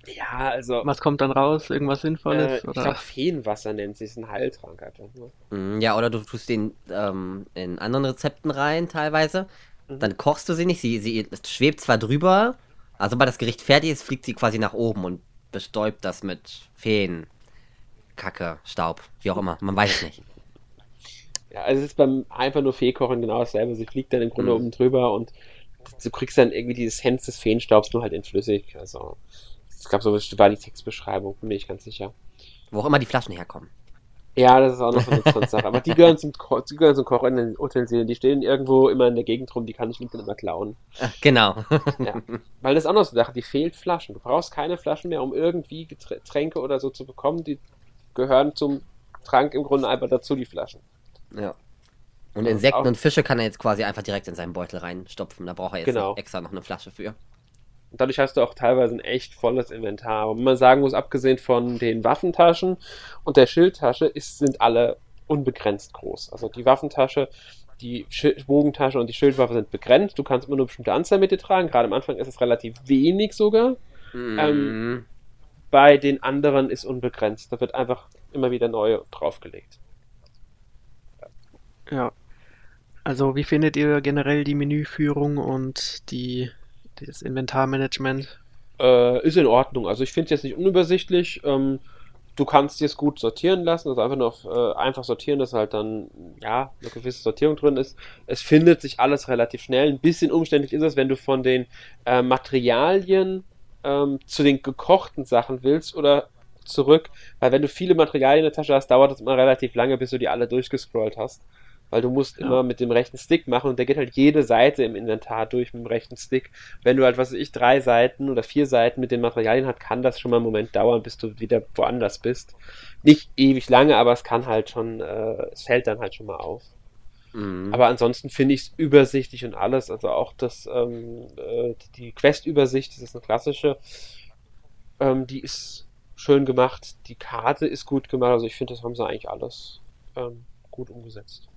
Speaker 2: ja, also.
Speaker 1: Was kommt dann raus? Irgendwas Sinnvolles?
Speaker 2: Äh, ich glaube, Feenwasser nennt sich ein Heiltrank einfach nur.
Speaker 3: Mm, ja, oder du tust den ähm, in anderen Rezepten rein, teilweise. Mhm. Dann kochst du sie nicht. Sie, sie schwebt zwar drüber, also sobald das Gericht fertig ist, fliegt sie quasi nach oben und bestäubt das mit Feen. Kacke, Staub, wie auch immer. Man weiß es nicht.
Speaker 2: Ja, also es ist beim einfach nur Feekochen genau dasselbe. Sie fliegt dann im Grunde mhm. oben drüber und du kriegst dann irgendwie dieses Hemd des Feenstaubs nur halt in flüssig. Also, es gab so war die Textbeschreibung, bin ich ganz sicher.
Speaker 3: Wo auch immer die Flaschen herkommen.
Speaker 2: Ja, das ist auch noch so eine Sache. Aber die gehören zum, Ko die gehören zum Koch in den Utensilien. Die stehen irgendwo immer in der Gegend rum, die kann ich nicht immer klauen.
Speaker 3: Genau.
Speaker 2: ja. Weil das ist auch noch so eine Sache, die fehlt Flaschen. Du brauchst keine Flaschen mehr, um irgendwie Getränke oder so zu bekommen. Die gehören zum Trank im Grunde einfach dazu, die Flaschen.
Speaker 3: Ja. Und Insekten und Fische kann er jetzt quasi einfach direkt in seinen Beutel reinstopfen. Da braucht er jetzt genau. extra noch eine Flasche für.
Speaker 2: Und dadurch hast du auch teilweise ein echt volles Inventar. Und wenn man sagen muss, abgesehen von den Waffentaschen und der Schildtasche, ist, sind alle unbegrenzt groß. Also die Waffentasche, die Sch Bogentasche und die Schildwaffe sind begrenzt. Du kannst immer nur eine bestimmte Anzahl mit dir tragen. Gerade am Anfang ist es relativ wenig sogar. Mm. Ähm, bei den anderen ist unbegrenzt. Da wird einfach immer wieder neu draufgelegt.
Speaker 1: Ja. Also wie findet ihr generell die Menüführung und die, das Inventarmanagement?
Speaker 2: Äh, ist in Ordnung. Also ich finde es jetzt nicht unübersichtlich. Ähm, du kannst es gut sortieren lassen, also einfach nur auf, äh, einfach sortieren, dass halt dann, ja, eine gewisse Sortierung drin ist. Es findet sich alles relativ schnell. Ein bisschen umständlich ist es, wenn du von den äh, Materialien ähm, zu den gekochten Sachen willst oder zurück, weil wenn du viele Materialien in der Tasche hast, dauert es immer relativ lange, bis du die alle durchgescrollt hast weil du musst ja. immer mit dem rechten Stick machen und der geht halt jede Seite im Inventar durch mit dem rechten Stick. Wenn du halt, was weiß ich, drei Seiten oder vier Seiten mit den Materialien hast, kann das schon mal einen Moment dauern, bis du wieder woanders bist. Nicht ewig lange, aber es kann halt schon, äh, es fällt dann halt schon mal auf. Mhm. Aber ansonsten finde ich es übersichtlich und alles. Also auch das, ähm, äh, die Quest-Übersicht, das ist eine klassische, ähm, die ist schön gemacht. Die Karte ist gut gemacht. Also ich finde, das haben sie eigentlich alles ähm, gut umgesetzt.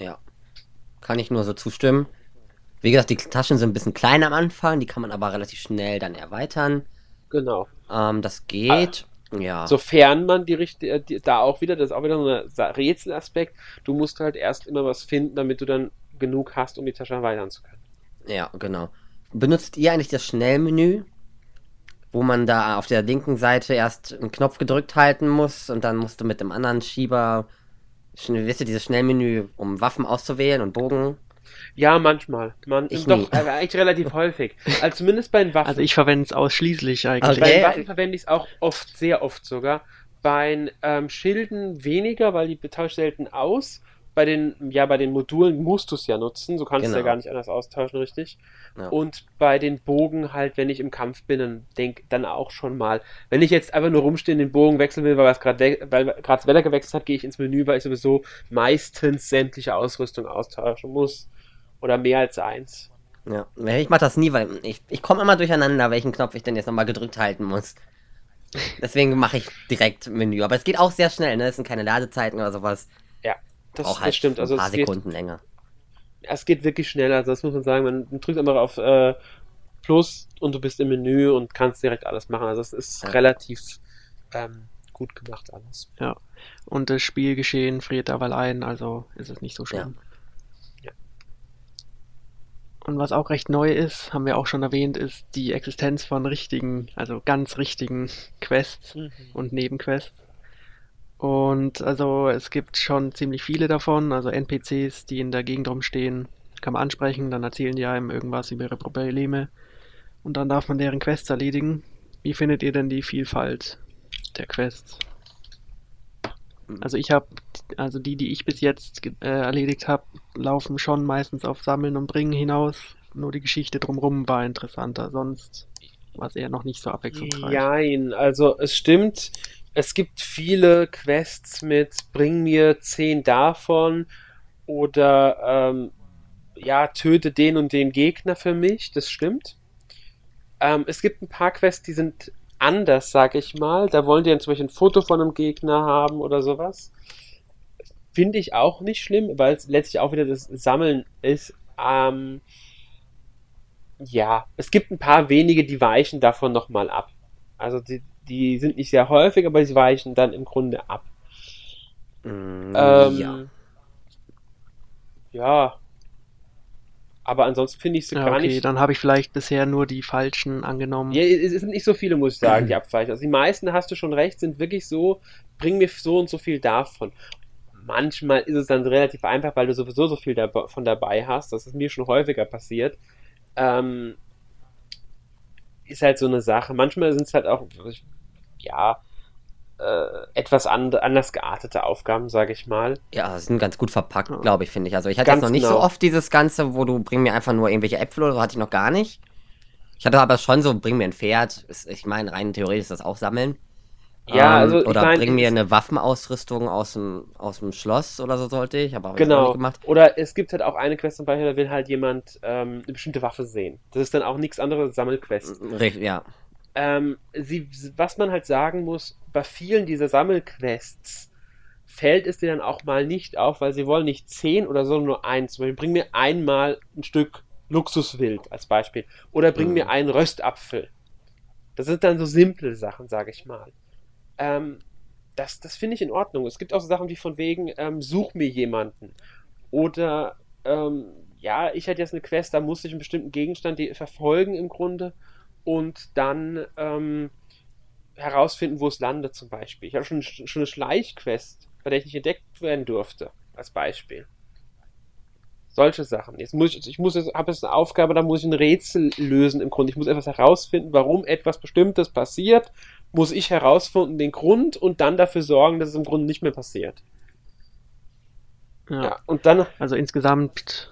Speaker 3: Ja. Kann ich nur so zustimmen. Wie gesagt, die Taschen sind ein bisschen klein am Anfang, die kann man aber relativ schnell dann erweitern.
Speaker 2: Genau.
Speaker 3: Ähm, das geht. Ah, ja.
Speaker 2: Sofern man die richtige, äh, da auch wieder, das ist auch wieder so ein Rätselaspekt, du musst halt erst immer was finden, damit du dann genug hast, um die Tasche erweitern zu können.
Speaker 3: Ja, genau. Benutzt ihr eigentlich das Schnellmenü, wo man da auf der linken Seite erst einen Knopf gedrückt halten muss und dann musst du mit dem anderen Schieber wisst ihr, dieses Schnellmenü, um Waffen auszuwählen und Bogen?
Speaker 2: Ja, manchmal. Man, ich doch, äh, eigentlich relativ häufig. Also zumindest bei den Waffen.
Speaker 1: Also ich verwende es ausschließlich eigentlich.
Speaker 2: Okay. Bei den Waffen verwende ich es auch oft, sehr oft sogar. Bei den ähm, Schilden weniger, weil die betauscht selten aus bei den, ja, bei den Modulen musst du es ja nutzen, so kannst genau. du es ja gar nicht anders austauschen, richtig. Ja. Und bei den Bogen halt, wenn ich im Kampf bin, dann denk dann auch schon mal. Wenn ich jetzt einfach nur rumstehen, den Bogen wechseln will, weil es gerade das Wetter gewechselt hat, gehe ich ins Menü, weil ich sowieso meistens sämtliche Ausrüstung austauschen muss. Oder mehr als eins.
Speaker 3: Ja, ich mache das nie, weil ich, ich komme immer durcheinander, welchen Knopf ich denn jetzt nochmal gedrückt halten muss. Deswegen mache ich direkt Menü. Aber es geht auch sehr schnell, ne? Es sind keine Ladezeiten oder sowas.
Speaker 2: Das,
Speaker 3: auch halt das
Speaker 2: stimmt.
Speaker 3: Also
Speaker 2: ein
Speaker 3: paar Sekunden geht, länger.
Speaker 2: Es geht wirklich schneller, also das muss man sagen. Man drückt einfach auf äh, Plus und du bist im Menü und kannst direkt alles machen. Also es ist ja. relativ ähm, gut gemacht alles.
Speaker 1: Ja. Und das Spielgeschehen friert dabei ein, also ist es nicht so schlimm. Ja. Und was auch recht neu ist, haben wir auch schon erwähnt, ist die Existenz von richtigen, also ganz richtigen Quests mhm. und Nebenquests. Und also es gibt schon ziemlich viele davon, also NPCs, die in der Gegend rumstehen, kann man ansprechen, dann erzählen die einem irgendwas über ihre Probleme und dann darf man deren Quests erledigen. Wie findet ihr denn die Vielfalt der Quests? Also ich habe, also die, die ich bis jetzt äh, erledigt habe, laufen schon meistens auf Sammeln und Bringen hinaus. Nur die Geschichte drumherum war interessanter, sonst war es eher noch nicht so abwechslungsreich.
Speaker 2: Nein, also es stimmt, es gibt viele Quests mit bring mir zehn davon oder ähm, ja, töte den und den Gegner für mich, das stimmt. Ähm, es gibt ein paar Quests, die sind anders, sag ich mal. Da wollen die dann zum Beispiel ein Foto von einem Gegner haben oder sowas. Finde ich auch nicht schlimm, weil es letztlich auch wieder das Sammeln ist. Ähm, ja, es gibt ein paar wenige, die weichen davon nochmal ab. Also die, die sind nicht sehr häufig, aber sie weichen dann im Grunde ab. Mm, ähm, ja. Ja. Aber ansonsten finde ich sie ja, gar okay, nicht.
Speaker 1: Dann habe ich vielleicht bisher nur die falschen angenommen.
Speaker 2: Ja, es sind nicht so viele, muss ich sagen, die abweichen. Also die meisten, hast du schon recht, sind wirklich so, bring mir so und so viel davon. Manchmal ist es dann relativ einfach, weil du sowieso so viel davon dabei hast. Das ist mir schon häufiger passiert. Ähm, ist halt so eine Sache. Manchmal sind es halt auch, ja, äh, etwas and anders geartete Aufgaben, sage ich mal.
Speaker 3: Ja, sind ganz gut verpackt, glaube ich, finde ich. Also ich hatte jetzt noch nicht genau. so oft dieses Ganze, wo du bring mir einfach nur irgendwelche Äpfel oder so, hatte ich noch gar nicht. Ich hatte aber schon so, bring mir ein Pferd. Ich meine, rein theoretisch ist das auch Sammeln. Ja, ähm, also oder mein, bring mir eine Waffenausrüstung aus dem, aus dem Schloss oder so sollte ich, aber
Speaker 2: genau. nicht gemacht. Oder es gibt halt auch eine Quest zum Beispiel, da will halt jemand ähm, eine bestimmte Waffe sehen. Das ist dann auch nichts anderes als Sammelquest.
Speaker 3: Richtig, ja.
Speaker 2: Ähm, sie, was man halt sagen muss, bei vielen dieser Sammelquests fällt es dir dann auch mal nicht auf, weil sie wollen nicht zehn oder so, nur eins. Bring mir einmal ein Stück Luxuswild als Beispiel. Oder bring mhm. mir einen Röstapfel. Das sind dann so simple Sachen, sage ich mal. Ähm, das das finde ich in Ordnung. Es gibt auch so Sachen wie von wegen, ähm, such mir jemanden. Oder, ähm, ja, ich hätte jetzt eine Quest, da muss ich einen bestimmten Gegenstand verfolgen im Grunde und dann ähm, herausfinden, wo es landet zum Beispiel. Ich habe schon, schon eine Schleichquest, bei der ich nicht entdeckt werden durfte, als Beispiel. Solche Sachen. Jetzt muss ich, ich muss jetzt, habe jetzt eine Aufgabe, da muss ich ein Rätsel lösen im Grunde. Ich muss etwas herausfinden, warum etwas Bestimmtes passiert, muss ich herausfinden den Grund und dann dafür sorgen, dass es im Grunde nicht mehr passiert.
Speaker 1: Ja, ja und dann. Also insgesamt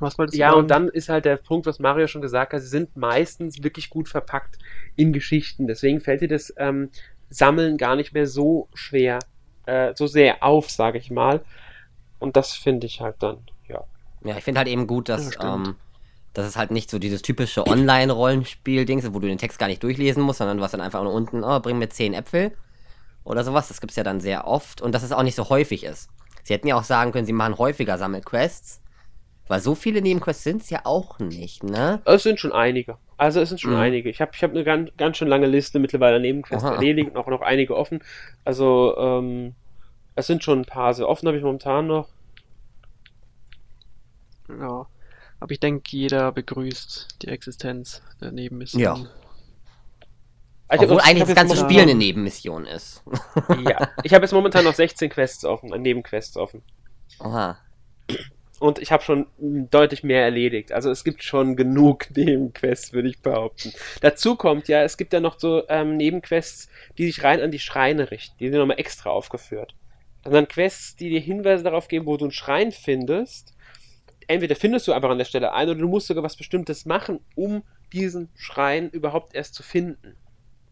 Speaker 2: was wolltest du Ja, sagen? und dann ist halt der Punkt, was Mario schon gesagt hat, sie sind meistens wirklich gut verpackt in Geschichten. Deswegen fällt dir das ähm, Sammeln gar nicht mehr so schwer, äh, so sehr auf, sage ich mal. Und das finde ich halt dann, ja.
Speaker 3: Ja, ich finde halt eben gut, dass, ja, ähm, dass es halt nicht so dieses typische Online-Rollenspiel-Ding ist, wo du den Text gar nicht durchlesen musst, sondern du hast dann einfach nur unten, oh, bring mir zehn Äpfel oder sowas. Das gibt es ja dann sehr oft und dass es auch nicht so häufig ist. Sie hätten ja auch sagen können, sie machen häufiger Sammelquests weil so viele Nebenquests sind es ja auch nicht, ne?
Speaker 2: Es sind schon einige. Also es sind schon mhm. einige. Ich habe ich hab eine ganz, ganz schön lange Liste mittlerweile Nebenquests Aha. erledigt und auch noch einige offen. Also ähm, es sind schon ein paar. So offen habe ich momentan noch.
Speaker 1: Ja. Aber ich denke, jeder begrüßt die Existenz der Nebenmission. Ja.
Speaker 3: Also, Obwohl eigentlich das ganze Spiel eine Nebenmission ist.
Speaker 2: ja. Ich habe jetzt momentan noch 16 Quests offen, Nebenquests offen.
Speaker 3: Oha
Speaker 2: und ich habe schon deutlich mehr erledigt. Also es gibt schon genug Nebenquests, würde ich behaupten. Dazu kommt ja, es gibt ja noch so ähm, Nebenquests, die sich rein an die Schreine richten. Die sind nochmal extra aufgeführt. Das sind dann Quests, die dir Hinweise darauf geben, wo du einen Schrein findest. Entweder findest du einfach an der Stelle ein oder du musst sogar was Bestimmtes machen, um diesen Schrein überhaupt erst zu finden.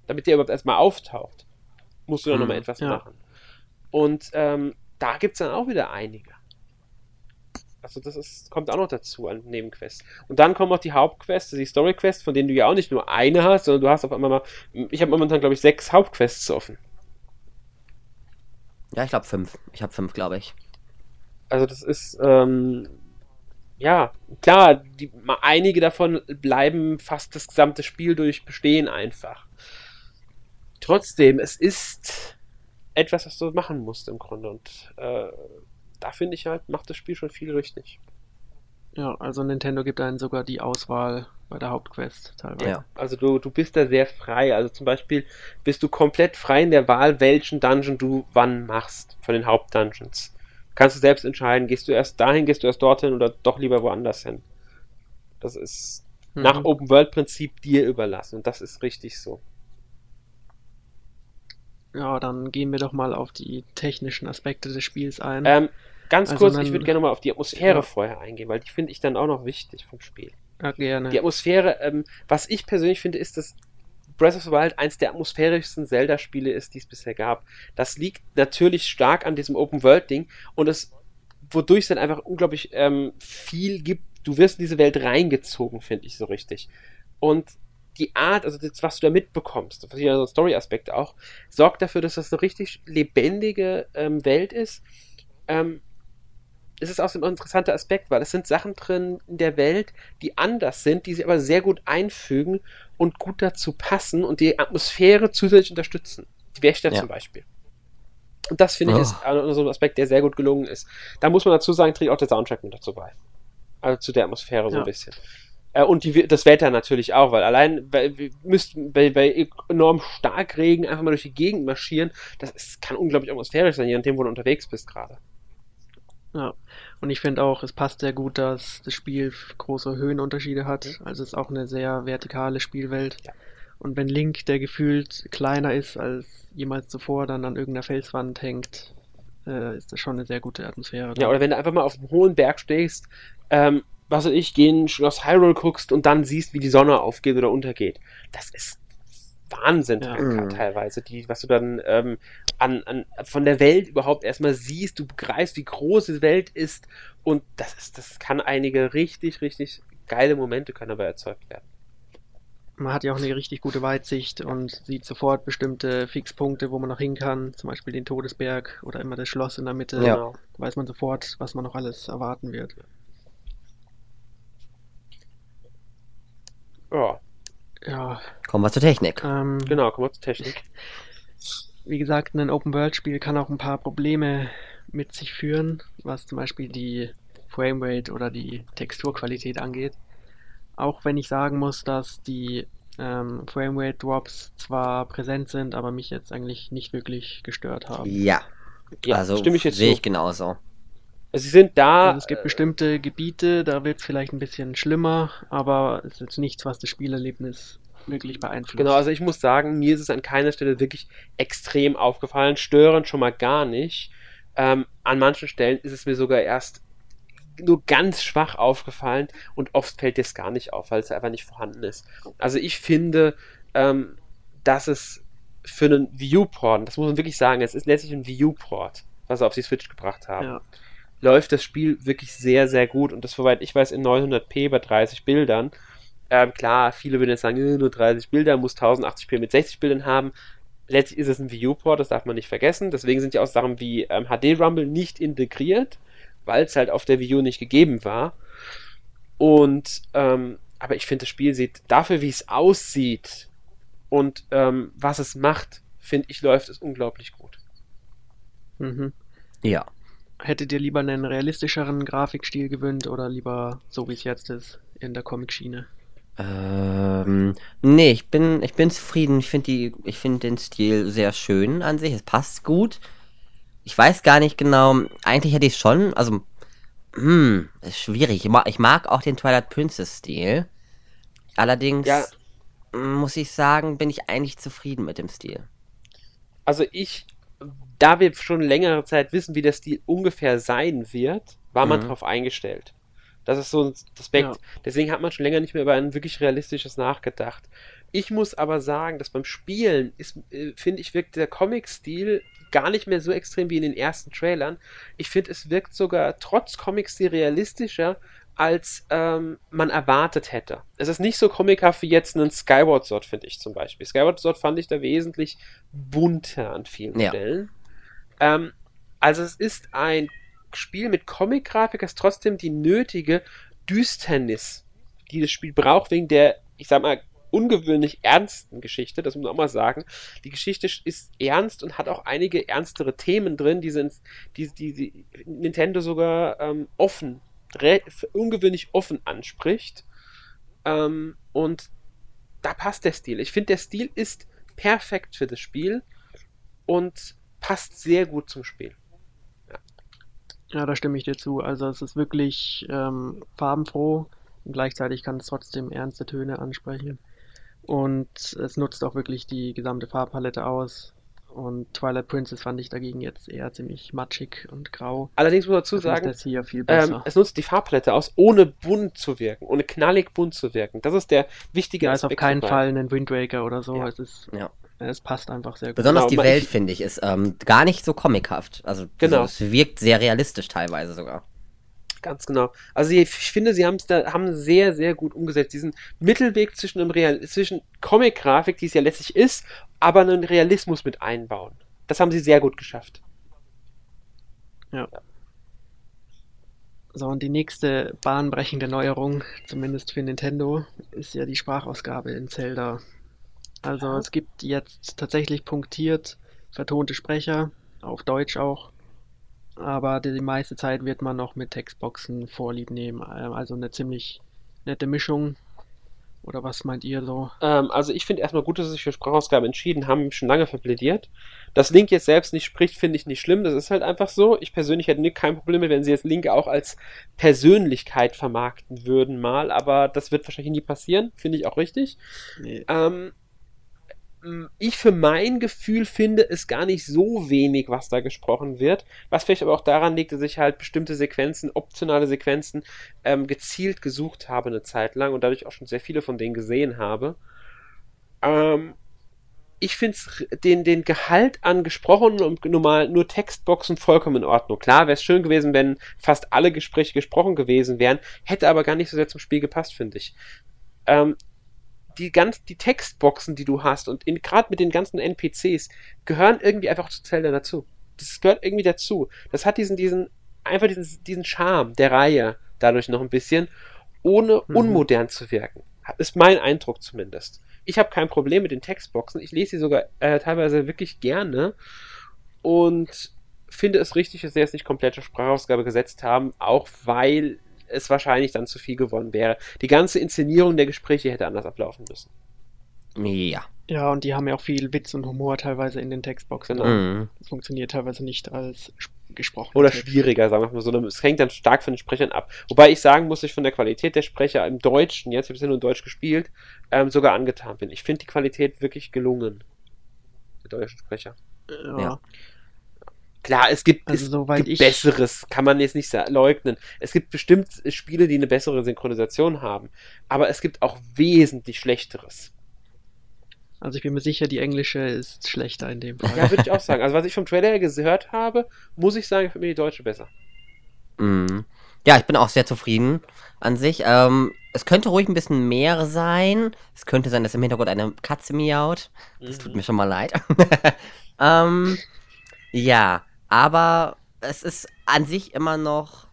Speaker 2: Damit der überhaupt erstmal auftaucht. Musst du dann hm, nochmal etwas ja. machen. Und ähm, da gibt es dann auch wieder einige. Also das ist, kommt auch noch dazu an Nebenquests. Und dann kommen auch die Hauptquests, die Storyquests, von denen du ja auch nicht nur eine hast, sondern du hast auf einmal mal, ich habe momentan glaube ich sechs Hauptquests offen.
Speaker 3: Ja, ich glaube fünf. Ich habe fünf, glaube ich.
Speaker 2: Also das ist, ähm, ja, klar, die, einige davon bleiben fast das gesamte Spiel durch bestehen einfach. Trotzdem, es ist etwas, was du machen musst im Grunde und äh, da finde ich halt, macht das Spiel schon viel richtig.
Speaker 1: Ja, also Nintendo gibt einen sogar die Auswahl bei der Hauptquest teilweise. Ja,
Speaker 2: also du, du bist da sehr frei. Also zum Beispiel bist du komplett frei in der Wahl, welchen Dungeon du wann machst von den Hauptdungeons. Kannst du selbst entscheiden, gehst du erst dahin, gehst du erst dorthin oder doch lieber woanders hin. Das ist mhm. nach Open World Prinzip dir überlassen und das ist richtig so.
Speaker 1: Ja, dann gehen wir doch mal auf die technischen Aspekte des Spiels ein.
Speaker 2: Ähm, ganz also kurz, ich würde gerne mal auf die Atmosphäre ja. vorher eingehen, weil die finde ich dann auch noch wichtig vom Spiel.
Speaker 1: Ja, gerne.
Speaker 2: Die Atmosphäre, ähm, was ich persönlich finde, ist, dass Breath of the Wild eins der atmosphärischsten Zelda-Spiele ist, die es bisher gab. Das liegt natürlich stark an diesem Open-World-Ding und es, wodurch es dann einfach unglaublich ähm, viel gibt. Du wirst in diese Welt reingezogen, finde ich so richtig. Und die Art, also das, was du da mitbekommst, ja Story-Aspekte auch, sorgt dafür, dass das eine richtig lebendige ähm, Welt ist. Ähm, es ist auch so ein interessanter Aspekt, weil es sind Sachen drin in der Welt, die anders sind, die sie aber sehr gut einfügen und gut dazu passen und die Atmosphäre zusätzlich unterstützen. Die Wächter ja. zum Beispiel. Und das finde ich oh. ist so ein Aspekt, der sehr gut gelungen ist. Da muss man dazu sagen, trägt auch der Soundtrack mit dazu bei. Also zu der Atmosphäre so ja. ein bisschen. Äh, und die, das Wetter natürlich auch, weil allein weil wir müssten bei, bei enorm Starkregen einfach mal durch die Gegend marschieren, das ist, kann unglaublich atmosphärisch sein, je nachdem, wo du unterwegs bist gerade.
Speaker 1: Ja, und ich finde auch, es passt sehr gut, dass das Spiel große Höhenunterschiede hat. Mhm. Also es ist auch eine sehr vertikale Spielwelt. Ja. Und wenn Link, der gefühlt kleiner ist als jemals zuvor, dann an irgendeiner Felswand hängt, äh, ist das schon eine sehr gute Atmosphäre.
Speaker 2: Ja, oder wenn du einfach mal auf einem hohen Berg stehst, ähm, was weiß ich, gehen Schloss Hyrule guckst und dann siehst, wie die Sonne aufgeht oder untergeht. Das ist Wahnsinn ja. Mhm. teilweise, die, was du dann ähm, an, an, von der Welt überhaupt erstmal siehst, du begreifst, wie groß die Welt ist und das ist, das kann einige richtig, richtig geile Momente können dabei erzeugt werden.
Speaker 1: Man hat ja auch eine richtig gute Weitsicht und sieht sofort bestimmte Fixpunkte, wo man noch hin kann, zum Beispiel den Todesberg oder immer das Schloss in der Mitte. Ja. Da weiß man sofort, was man noch alles erwarten wird.
Speaker 2: Ja.
Speaker 3: Ja. Kommen wir zur Technik.
Speaker 2: Ähm, genau, kommen wir zur Technik.
Speaker 1: Wie gesagt, ein Open-World-Spiel kann auch ein paar Probleme mit sich führen, was zum Beispiel die Framerate oder die Texturqualität angeht. Auch wenn ich sagen muss, dass die ähm, Framerate Drops zwar präsent sind, aber mich jetzt eigentlich nicht wirklich gestört haben.
Speaker 3: Ja, ja also stimme ich jetzt sehe ich genauso.
Speaker 1: Sie sind da. Also es gibt bestimmte Gebiete, da wird es vielleicht ein bisschen schlimmer, aber es ist jetzt nichts, was das Spielerlebnis wirklich beeinflusst.
Speaker 2: Genau, also ich muss sagen, mir ist es an keiner Stelle wirklich extrem aufgefallen. Störend schon mal gar nicht. Ähm, an manchen Stellen ist es mir sogar erst nur ganz schwach aufgefallen und oft fällt es gar nicht auf, weil es einfach nicht vorhanden ist. Also ich finde, ähm, dass es für einen Viewport, das muss man wirklich sagen, es ist letztlich ein Viewport, was sie auf die Switch gebracht haben. Ja. Läuft das Spiel wirklich sehr, sehr gut und das, soweit ich weiß, in 900p bei 30 Bildern. Ähm, klar, viele würden jetzt sagen, äh, nur 30 Bilder, muss 1080p mit 60 Bildern haben. Letztlich ist es ein Viewport, das darf man nicht vergessen. Deswegen sind ja auch Sachen wie ähm, HD Rumble nicht integriert, weil es halt auf der Wii U nicht gegeben war. Und, ähm, aber ich finde, das Spiel sieht dafür, wie es aussieht und ähm, was es macht, finde ich, läuft es unglaublich gut.
Speaker 1: Mhm. Ja. Hättet ihr lieber einen realistischeren Grafikstil gewünscht oder lieber so wie es jetzt ist in der Comic-Schiene?
Speaker 3: Ähm, nee, ich bin, ich bin zufrieden. Ich finde die, ich finde den Stil sehr schön an sich. Es passt gut. Ich weiß gar nicht genau. Eigentlich hätte ich schon, also, hm, ist schwierig. Ich mag, ich mag auch den Twilight Princess Stil. Allerdings ja. muss ich sagen, bin ich eigentlich zufrieden mit dem Stil.
Speaker 2: Also ich, da wir schon längere Zeit wissen, wie der Stil ungefähr sein wird, war man mhm. darauf eingestellt. Das ist so ein Aspekt. Ja. Deswegen hat man schon länger nicht mehr über ein wirklich realistisches nachgedacht. Ich muss aber sagen, dass beim Spielen ist, äh, finde ich, wirkt der Comic-Stil gar nicht mehr so extrem wie in den ersten Trailern. Ich finde, es wirkt sogar trotz Comic-Stil realistischer, als ähm, man erwartet hätte. Es ist nicht so comichaft wie jetzt ein Skyward Sword, finde ich zum Beispiel. Skyward Sword fand ich da wesentlich bunter an vielen ja. Stellen. Ähm, also es ist ein Spiel mit Comic-Grafik ist trotzdem die nötige Düsternis, die das Spiel braucht, wegen der, ich sag mal, ungewöhnlich ernsten Geschichte, das muss man auch mal sagen. Die Geschichte ist ernst und hat auch einige ernstere Themen drin, die, sind, die, die, die Nintendo sogar ähm, offen, ungewöhnlich offen anspricht. Ähm, und da passt der Stil. Ich finde, der Stil ist perfekt für das Spiel und passt sehr gut zum Spiel.
Speaker 1: Ja, da stimme ich dir zu. Also es ist wirklich ähm, farbenfroh und gleichzeitig kann es trotzdem ernste Töne ansprechen. Und es nutzt auch wirklich die gesamte Farbpalette aus. Und Twilight Princess fand ich dagegen jetzt eher ziemlich matschig und grau.
Speaker 2: Allerdings muss man dazu sagen, ähm, es nutzt die Farbpalette aus, ohne bunt zu wirken, ohne knallig bunt zu wirken. Das ist der wichtige
Speaker 1: ja, Aspekt. ist auf keinen dabei. Fall ein Wind Waker oder so. Ja. Es ist ja. Es passt einfach sehr gut.
Speaker 3: Besonders genau, die Welt, finde ich, ist ähm, gar nicht so comichaft. Also, genau. Also, es wirkt sehr realistisch teilweise sogar.
Speaker 2: Ganz genau. Also ich finde, sie haben es da haben sehr, sehr gut umgesetzt. Diesen Mittelweg zwischen einem Real zwischen Comic-Grafik, die es ja letztlich ist, aber einen Realismus mit einbauen. Das haben sie sehr gut geschafft.
Speaker 1: Ja. So, und die nächste bahnbrechende Neuerung, zumindest für Nintendo, ist ja die Sprachausgabe in Zelda. Also ja. es gibt jetzt tatsächlich punktiert vertonte Sprecher, auf Deutsch auch. Aber die, meiste Zeit wird man noch mit Textboxen vorlieb nehmen. Ähm, also eine ziemlich nette Mischung. Oder was meint ihr so?
Speaker 2: Ähm, also ich finde erstmal gut, dass sie sich für Sprachausgabe entschieden haben, schon lange verplädiert. Dass Link jetzt selbst nicht spricht, finde ich nicht schlimm. Das ist halt einfach so. Ich persönlich hätte kein Problem mit, wenn sie jetzt Link auch als Persönlichkeit vermarkten würden mal. Aber das wird wahrscheinlich nie passieren. Finde ich auch richtig. Nee. Ähm, ich für mein Gefühl finde es gar nicht so wenig, was da gesprochen wird. Was vielleicht aber auch daran liegt, dass ich halt bestimmte Sequenzen, optionale Sequenzen, ähm, gezielt gesucht habe eine Zeit lang und dadurch auch schon sehr viele von denen gesehen habe. Ähm, ich finde den, den Gehalt an gesprochenen und normal nur Textboxen vollkommen in Ordnung. Klar, wäre es schön gewesen, wenn fast alle Gespräche gesprochen gewesen wären, hätte aber gar nicht so sehr zum Spiel gepasst, finde ich. Ähm, die ganz die Textboxen, die du hast und gerade mit den ganzen NPCs gehören irgendwie einfach zu Zelda dazu. Das gehört irgendwie dazu. Das hat diesen diesen einfach diesen diesen Charme der Reihe dadurch noch ein bisschen, ohne mhm. unmodern zu wirken. Ist mein Eindruck zumindest. Ich habe kein Problem mit den Textboxen. Ich lese sie sogar äh, teilweise wirklich gerne und finde es richtig, dass sie jetzt nicht komplette Sprachausgabe gesetzt haben, auch weil es wahrscheinlich dann zu viel gewonnen wäre. Die ganze Inszenierung der Gespräche hätte anders ablaufen müssen.
Speaker 3: Ja.
Speaker 1: Ja, und die haben ja auch viel Witz und Humor teilweise in den Textboxen.
Speaker 2: Genau.
Speaker 3: Mhm.
Speaker 1: Das funktioniert teilweise nicht als sp- gesprochen.
Speaker 2: Oder schwieriger, sagen wir mal so. Es hängt dann stark von den Sprechern ab. Wobei ich sagen muss, ich von der Qualität der Sprecher im Deutschen, jetzt habe ich ja nur in Deutsch gespielt, ähm, sogar angetan bin. Ich finde die Qualität wirklich gelungen. Der deutschen Sprecher.
Speaker 1: Ja.
Speaker 3: Ja.
Speaker 2: Klar, es gibt,
Speaker 1: Also
Speaker 2: es
Speaker 1: soweit
Speaker 2: gibt
Speaker 1: ich-
Speaker 2: Besseres, kann man jetzt nicht leugnen. Es gibt bestimmt Spiele, die eine bessere Synchronisation haben, aber es gibt auch wesentlich Schlechteres.
Speaker 1: Also ich bin mir sicher, die englische ist schlechter in dem Fall.
Speaker 2: Ja, würde ich auch sagen. Also was ich vom Trailer her gehört habe, muss ich sagen, finde mir die deutsche besser.
Speaker 3: Mhm. Ja, ich bin auch sehr zufrieden an sich. Ähm, es könnte ruhig ein bisschen mehr sein. Es könnte sein, dass im Hintergrund eine Katze miaut. Das tut
Speaker 2: Mhm.
Speaker 3: mir schon mal leid. ähm, ja, aber es ist an sich immer noch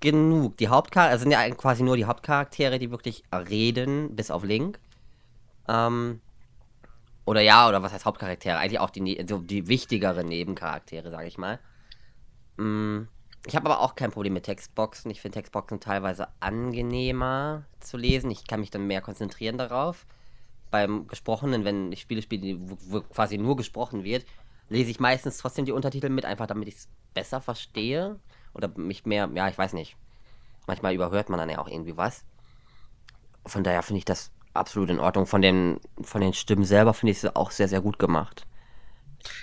Speaker 3: genug. Die Hauptcharaktere, also sind ja quasi nur die Hauptcharaktere, die wirklich reden, bis auf Link. Ähm, oder ja, oder was heißt Hauptcharaktere? Eigentlich auch die, ne- so die wichtigeren Nebencharaktere, sage ich mal. Mm, Ich habe aber auch kein Problem mit Textboxen. Ich finde Textboxen teilweise angenehmer zu lesen. Ich kann mich dann mehr konzentrieren darauf. Beim Gesprochenen, wenn ich Spiele spiele, wo, wo quasi nur gesprochen wird, lese ich meistens trotzdem die Untertitel mit, einfach damit ich es besser verstehe. Oder mich mehr, ja, ich weiß nicht. Manchmal überhört man dann ja auch irgendwie was. Von daher finde ich das absolut in Ordnung. Von den, von den Stimmen selber finde ich es auch sehr, sehr gut gemacht.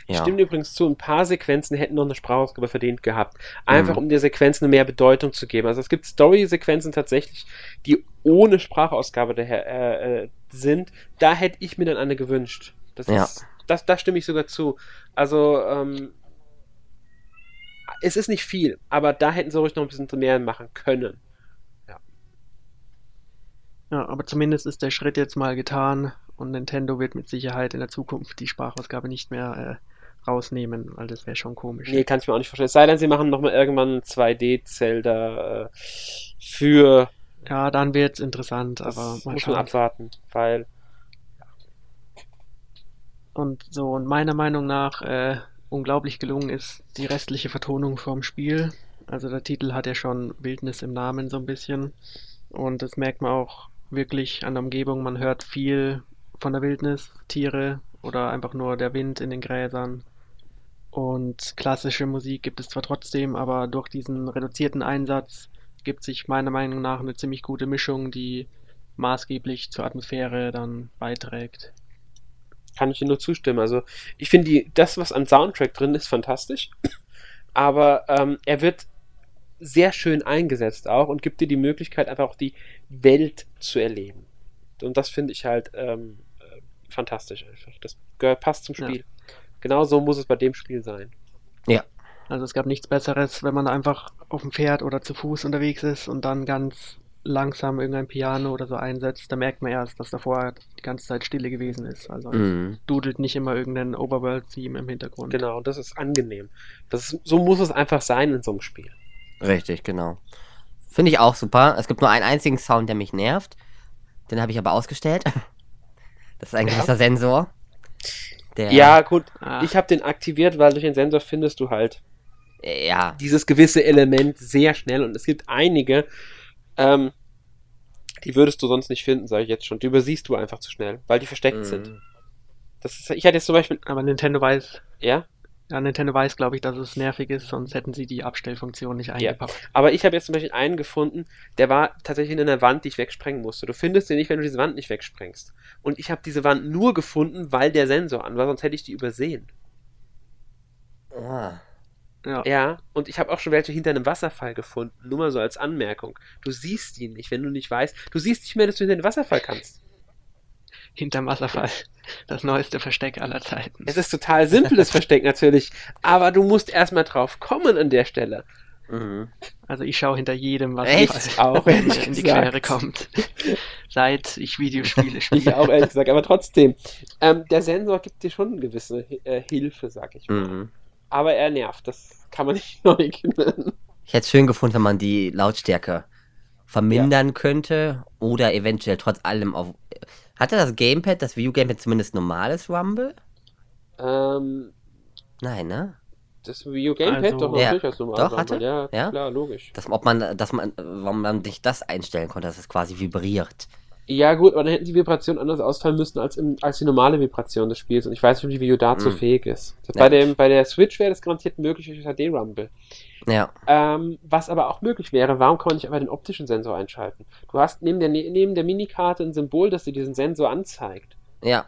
Speaker 2: Ich stimme übrigens zu, ein paar Sequenzen hätten noch eine Sprachausgabe verdient gehabt. Einfach
Speaker 3: Mhm.
Speaker 2: um der Sequenzen mehr Bedeutung zu geben. Also es gibt Story-Sequenzen tatsächlich, die ohne Sprachausgabe daher äh, äh, sind. Da hätte ich mir dann eine gewünscht. Das
Speaker 3: Ja.
Speaker 2: ist, das, da stimme ich sogar zu. Also, ähm, es ist nicht viel, aber da hätten sie ruhig noch ein bisschen mehr machen können.
Speaker 1: Ja, aber zumindest ist der Schritt jetzt mal getan und Nintendo wird mit Sicherheit in der Zukunft die Sprachausgabe nicht mehr äh, rausnehmen, weil das wäre schon komisch.
Speaker 2: Nee, kann ich mir auch nicht vorstellen. Es sei denn, sie machen nochmal irgendwann ein 2D-Zelda äh, für
Speaker 1: Ja, dann wird's interessant,
Speaker 2: Das
Speaker 1: aber mal
Speaker 2: muss man
Speaker 1: schauen.
Speaker 2: abwarten, weil
Speaker 1: Und so, und meiner Meinung nach äh, unglaublich gelungen ist die restliche Vertonung vom Spiel. Also der Titel hat ja schon Wildnis im Namen so ein bisschen. Und das merkt man auch wirklich an der Umgebung. Man hört viel von der Wildnis, Tiere oder einfach nur der Wind in den Gräsern. Und klassische Musik gibt es zwar trotzdem, aber durch diesen reduzierten Einsatz gibt sich meiner Meinung nach eine ziemlich gute Mischung, die maßgeblich zur Atmosphäre dann beiträgt.
Speaker 2: Kann ich dir nur zustimmen. Also ich finde die- das, was am Soundtrack drin ist, fantastisch. Aber ähm, er wird sehr schön eingesetzt auch und gibt dir die Möglichkeit, einfach auch die Welt zu erleben. Und das finde ich halt ähm, äh, fantastisch einfach. Das gehört, passt zum
Speaker 1: Ja.
Speaker 2: Spiel. Genau so muss es bei dem Spiel sein.
Speaker 1: Also es gab nichts Besseres, wenn man einfach auf dem Pferd oder zu Fuß unterwegs ist und dann ganz langsam irgendein Piano oder so einsetzt. Da merkt man erst, dass davor die ganze Zeit Stille gewesen ist. Also es
Speaker 3: Mhm.
Speaker 1: dudelt nicht immer irgendein Overworld-Theme im Hintergrund.
Speaker 2: Genau, und das ist angenehm. Das ist, so muss es einfach sein in so einem Spiel.
Speaker 3: Richtig, genau. Finde ich auch super. Es gibt nur einen einzigen Sound, der mich nervt. Den habe ich aber ausgestellt. Das ist ein
Speaker 2: Ja.
Speaker 3: gewisser Sensor. Der,
Speaker 2: Ja, gut,
Speaker 1: Ah,
Speaker 2: ich habe den aktiviert, weil durch den Sensor findest du halt
Speaker 3: Ja,
Speaker 2: dieses gewisse Element sehr schnell und es gibt einige, ähm, die würdest du sonst nicht finden, sage ich jetzt schon. Die übersiehst du einfach zu schnell, weil die versteckt
Speaker 3: Mhm.
Speaker 2: sind. Das ist, ich hatte jetzt zum Beispiel,
Speaker 1: aber Nintendo weiß,
Speaker 2: ja,
Speaker 1: ja, Nintendo weiß, glaube ich, dass es nervig ist, sonst hätten sie die Abstellfunktion nicht eingepackt.
Speaker 2: aber ich habe jetzt zum Beispiel einen gefunden, der war tatsächlich in einer Wand, die ich wegsprengen musste. Du findest den nicht, wenn du diese Wand nicht wegsprengst. Und ich habe diese Wand nur gefunden, weil der Sensor an war, sonst hätte ich die übersehen.
Speaker 3: Ah.
Speaker 1: Ja.
Speaker 2: Ja, und ich habe auch schon welche hinter einem Wasserfall gefunden. Nur mal so als Anmerkung. Du siehst ihn nicht, wenn du nicht weißt. Du siehst nicht mehr, dass du hinter den Wasserfall kannst.
Speaker 1: Hinterm Wasserfall. Das neueste Versteck aller Zeiten.
Speaker 2: Es ist total simples Versteck natürlich, aber du musst erstmal drauf kommen an der Stelle.
Speaker 3: Mhm.
Speaker 1: Also ich schaue hinter jedem Wasserfall,
Speaker 2: Echt? Auch
Speaker 1: wenn mir in die. Quere kommt. Seit ich Videospiele
Speaker 2: Ich
Speaker 1: spiele.
Speaker 2: auch ehrlich gesagt, aber trotzdem. Ähm, der Sensor gibt dir schon eine gewisse äh, Hilfe, sag ich mal.
Speaker 3: Mhm.
Speaker 2: Aber er nervt, das kann man nicht leugnen.
Speaker 3: Ich hätte es schön gefunden, wenn man die Lautstärke vermindern könnte oder eventuell trotz allem auf. Hatte das Gamepad, das Wii U Gamepad zumindest normales Rumble?
Speaker 2: Ähm,
Speaker 3: Nein, ne?
Speaker 2: das Wii U Gamepad
Speaker 1: Also-
Speaker 2: doch noch
Speaker 3: Ja.
Speaker 2: durchaus normal.
Speaker 3: Doch,
Speaker 2: Rumble.
Speaker 3: hatte?
Speaker 2: Ja,
Speaker 3: Ja?
Speaker 2: klar, logisch.
Speaker 3: Dass, ob man, dass man, warum man sich das einstellen konnte, dass es quasi vibriert.
Speaker 2: Ja, gut, aber dann hätten die Vibrationen anders ausfallen müssen als, im, als die normale Vibration des Spiels. Und ich weiß nicht, ob die U dazu mm. fähig ist. Ja. Bei, dem, bei der Switch wäre das garantiert möglich durch HD Rumble.
Speaker 3: Ja.
Speaker 2: Ähm, was aber auch möglich wäre, warum kann man nicht einfach den optischen Sensor einschalten? Du hast neben der, neben der Minikarte ein Symbol, das dir diesen Sensor anzeigt.
Speaker 3: Ja.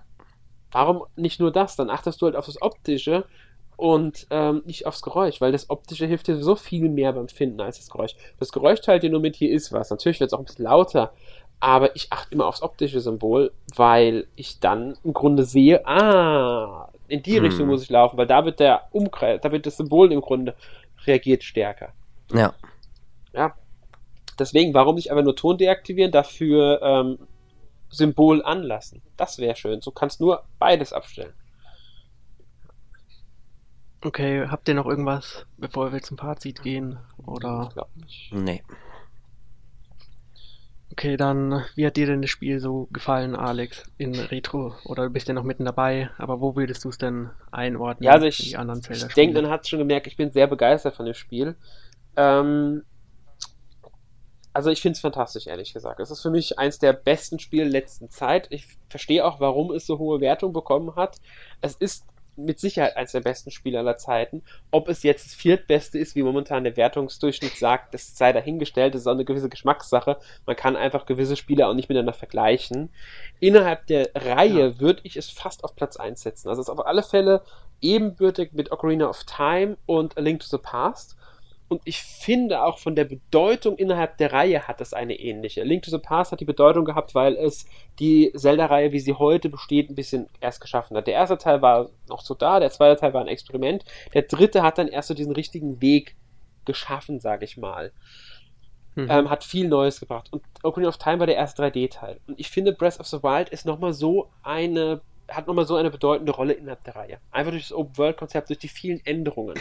Speaker 2: Warum nicht nur das? Dann achtest du halt auf das Optische und ähm, nicht aufs Geräusch, weil das Optische hilft dir so viel mehr beim Finden als das Geräusch. Das Geräusch teilt dir nur mit, hier ist was. Natürlich wird es auch ein bisschen lauter, aber ich achte immer aufs optische Symbol, weil ich dann im Grunde sehe, ah, in die hm. Richtung muss ich laufen, weil da wird der Umkreis, da wird das Symbol im Grunde reagiert stärker.
Speaker 3: Ja.
Speaker 2: Ja. Deswegen, warum nicht einfach nur Ton deaktivieren, dafür ähm, Symbol anlassen? Das wäre schön. So kannst du nur beides abstellen.
Speaker 1: Okay, habt ihr noch irgendwas, bevor wir zum Fazit gehen? Oder? Ich
Speaker 2: glaube nicht.
Speaker 3: Nee.
Speaker 1: Okay, dann, wie hat dir denn das Spiel so gefallen, Alex, in Retro? Oder du bist ja noch mitten dabei, aber wo würdest du es denn einordnen?
Speaker 2: Ja, also ich, ich denke, man hat schon gemerkt, ich bin sehr begeistert von dem Spiel. Ähm, also ich finde es fantastisch, ehrlich gesagt. Es ist für mich eins der besten Spiele letzten Zeit. Ich verstehe auch, warum es so hohe Wertung bekommen hat. Es ist mit Sicherheit eines der besten Spiele aller Zeiten. Ob es jetzt das viertbeste ist, wie momentan der Wertungsdurchschnitt sagt, das sei dahingestellt. Das ist auch eine gewisse Geschmackssache. Man kann einfach gewisse Spiele auch nicht miteinander vergleichen. Innerhalb der Reihe ja. würde ich es fast auf Platz 1 setzen. Also es ist auf alle Fälle ebenbürtig mit Ocarina of Time und A Link to the Past. Und ich finde auch von der Bedeutung innerhalb der Reihe hat es eine ähnliche. Link to the Past hat die Bedeutung gehabt, weil es die Zelda-Reihe, wie sie heute besteht, ein bisschen erst geschaffen hat. Der erste Teil war noch so da, der zweite Teil war ein Experiment. Der dritte hat dann erst so diesen richtigen Weg geschaffen, sage ich mal. Mhm. Ähm, hat viel Neues gebracht. Und Ocarina of Time war der erste 3D-Teil. Und ich finde, Breath of the Wild ist nochmal so eine, hat nochmal so eine bedeutende Rolle innerhalb der Reihe. Einfach durch das Open-World-Konzept, durch die vielen Änderungen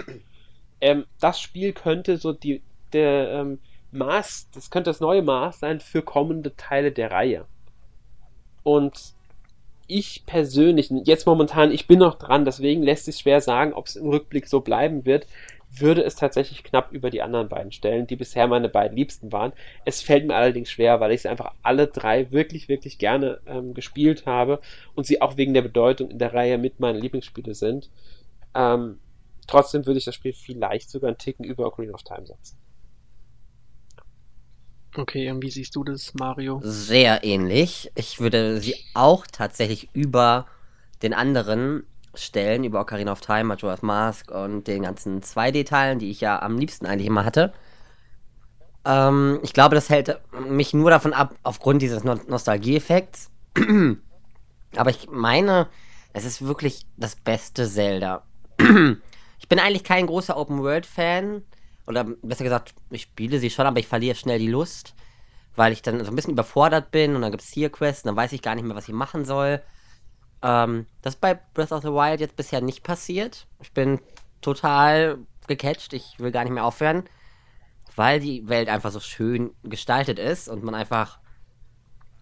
Speaker 2: ähm, das Spiel könnte so die, der ähm, Maß, das könnte das neue Maß sein für kommende Teile der Reihe. Und ich persönlich, jetzt momentan, ich bin noch dran, deswegen lässt sich schwer sagen, ob es im Rückblick so bleiben wird, würde es tatsächlich knapp über die anderen beiden stellen, die bisher meine beiden liebsten waren. Es fällt mir allerdings schwer, weil ich sie einfach alle drei wirklich, wirklich gerne ähm, gespielt habe und sie auch wegen der Bedeutung in der Reihe mit meinen Lieblingsspiele sind. Ähm, Trotzdem würde ich das Spiel vielleicht sogar einen Ticken über Ocarina of Time setzen.
Speaker 1: Okay, und wie siehst du das, Mario?
Speaker 3: Sehr ähnlich. Ich würde sie auch tatsächlich über den anderen stellen, über Ocarina of Time, Majora's Mask und den ganzen 2D-Teilen, die ich ja am liebsten eigentlich immer hatte. Ähm, ich glaube, das hält mich nur davon ab, aufgrund dieses no Nostalgie-Effekts. Aber ich meine, es ist wirklich das beste Zelda. Ich bin eigentlich kein großer Open-World-Fan. Oder besser gesagt, ich spiele sie schon, aber ich verliere schnell die Lust. Weil ich dann so ein bisschen überfordert bin und dann gibt es hier Quests und dann weiß ich gar nicht mehr, was ich machen soll. Ähm, das ist bei Breath of the Wild jetzt bisher nicht passiert. Ich bin total gecatcht. Ich will gar nicht mehr aufhören. Weil die Welt einfach so schön gestaltet ist und man einfach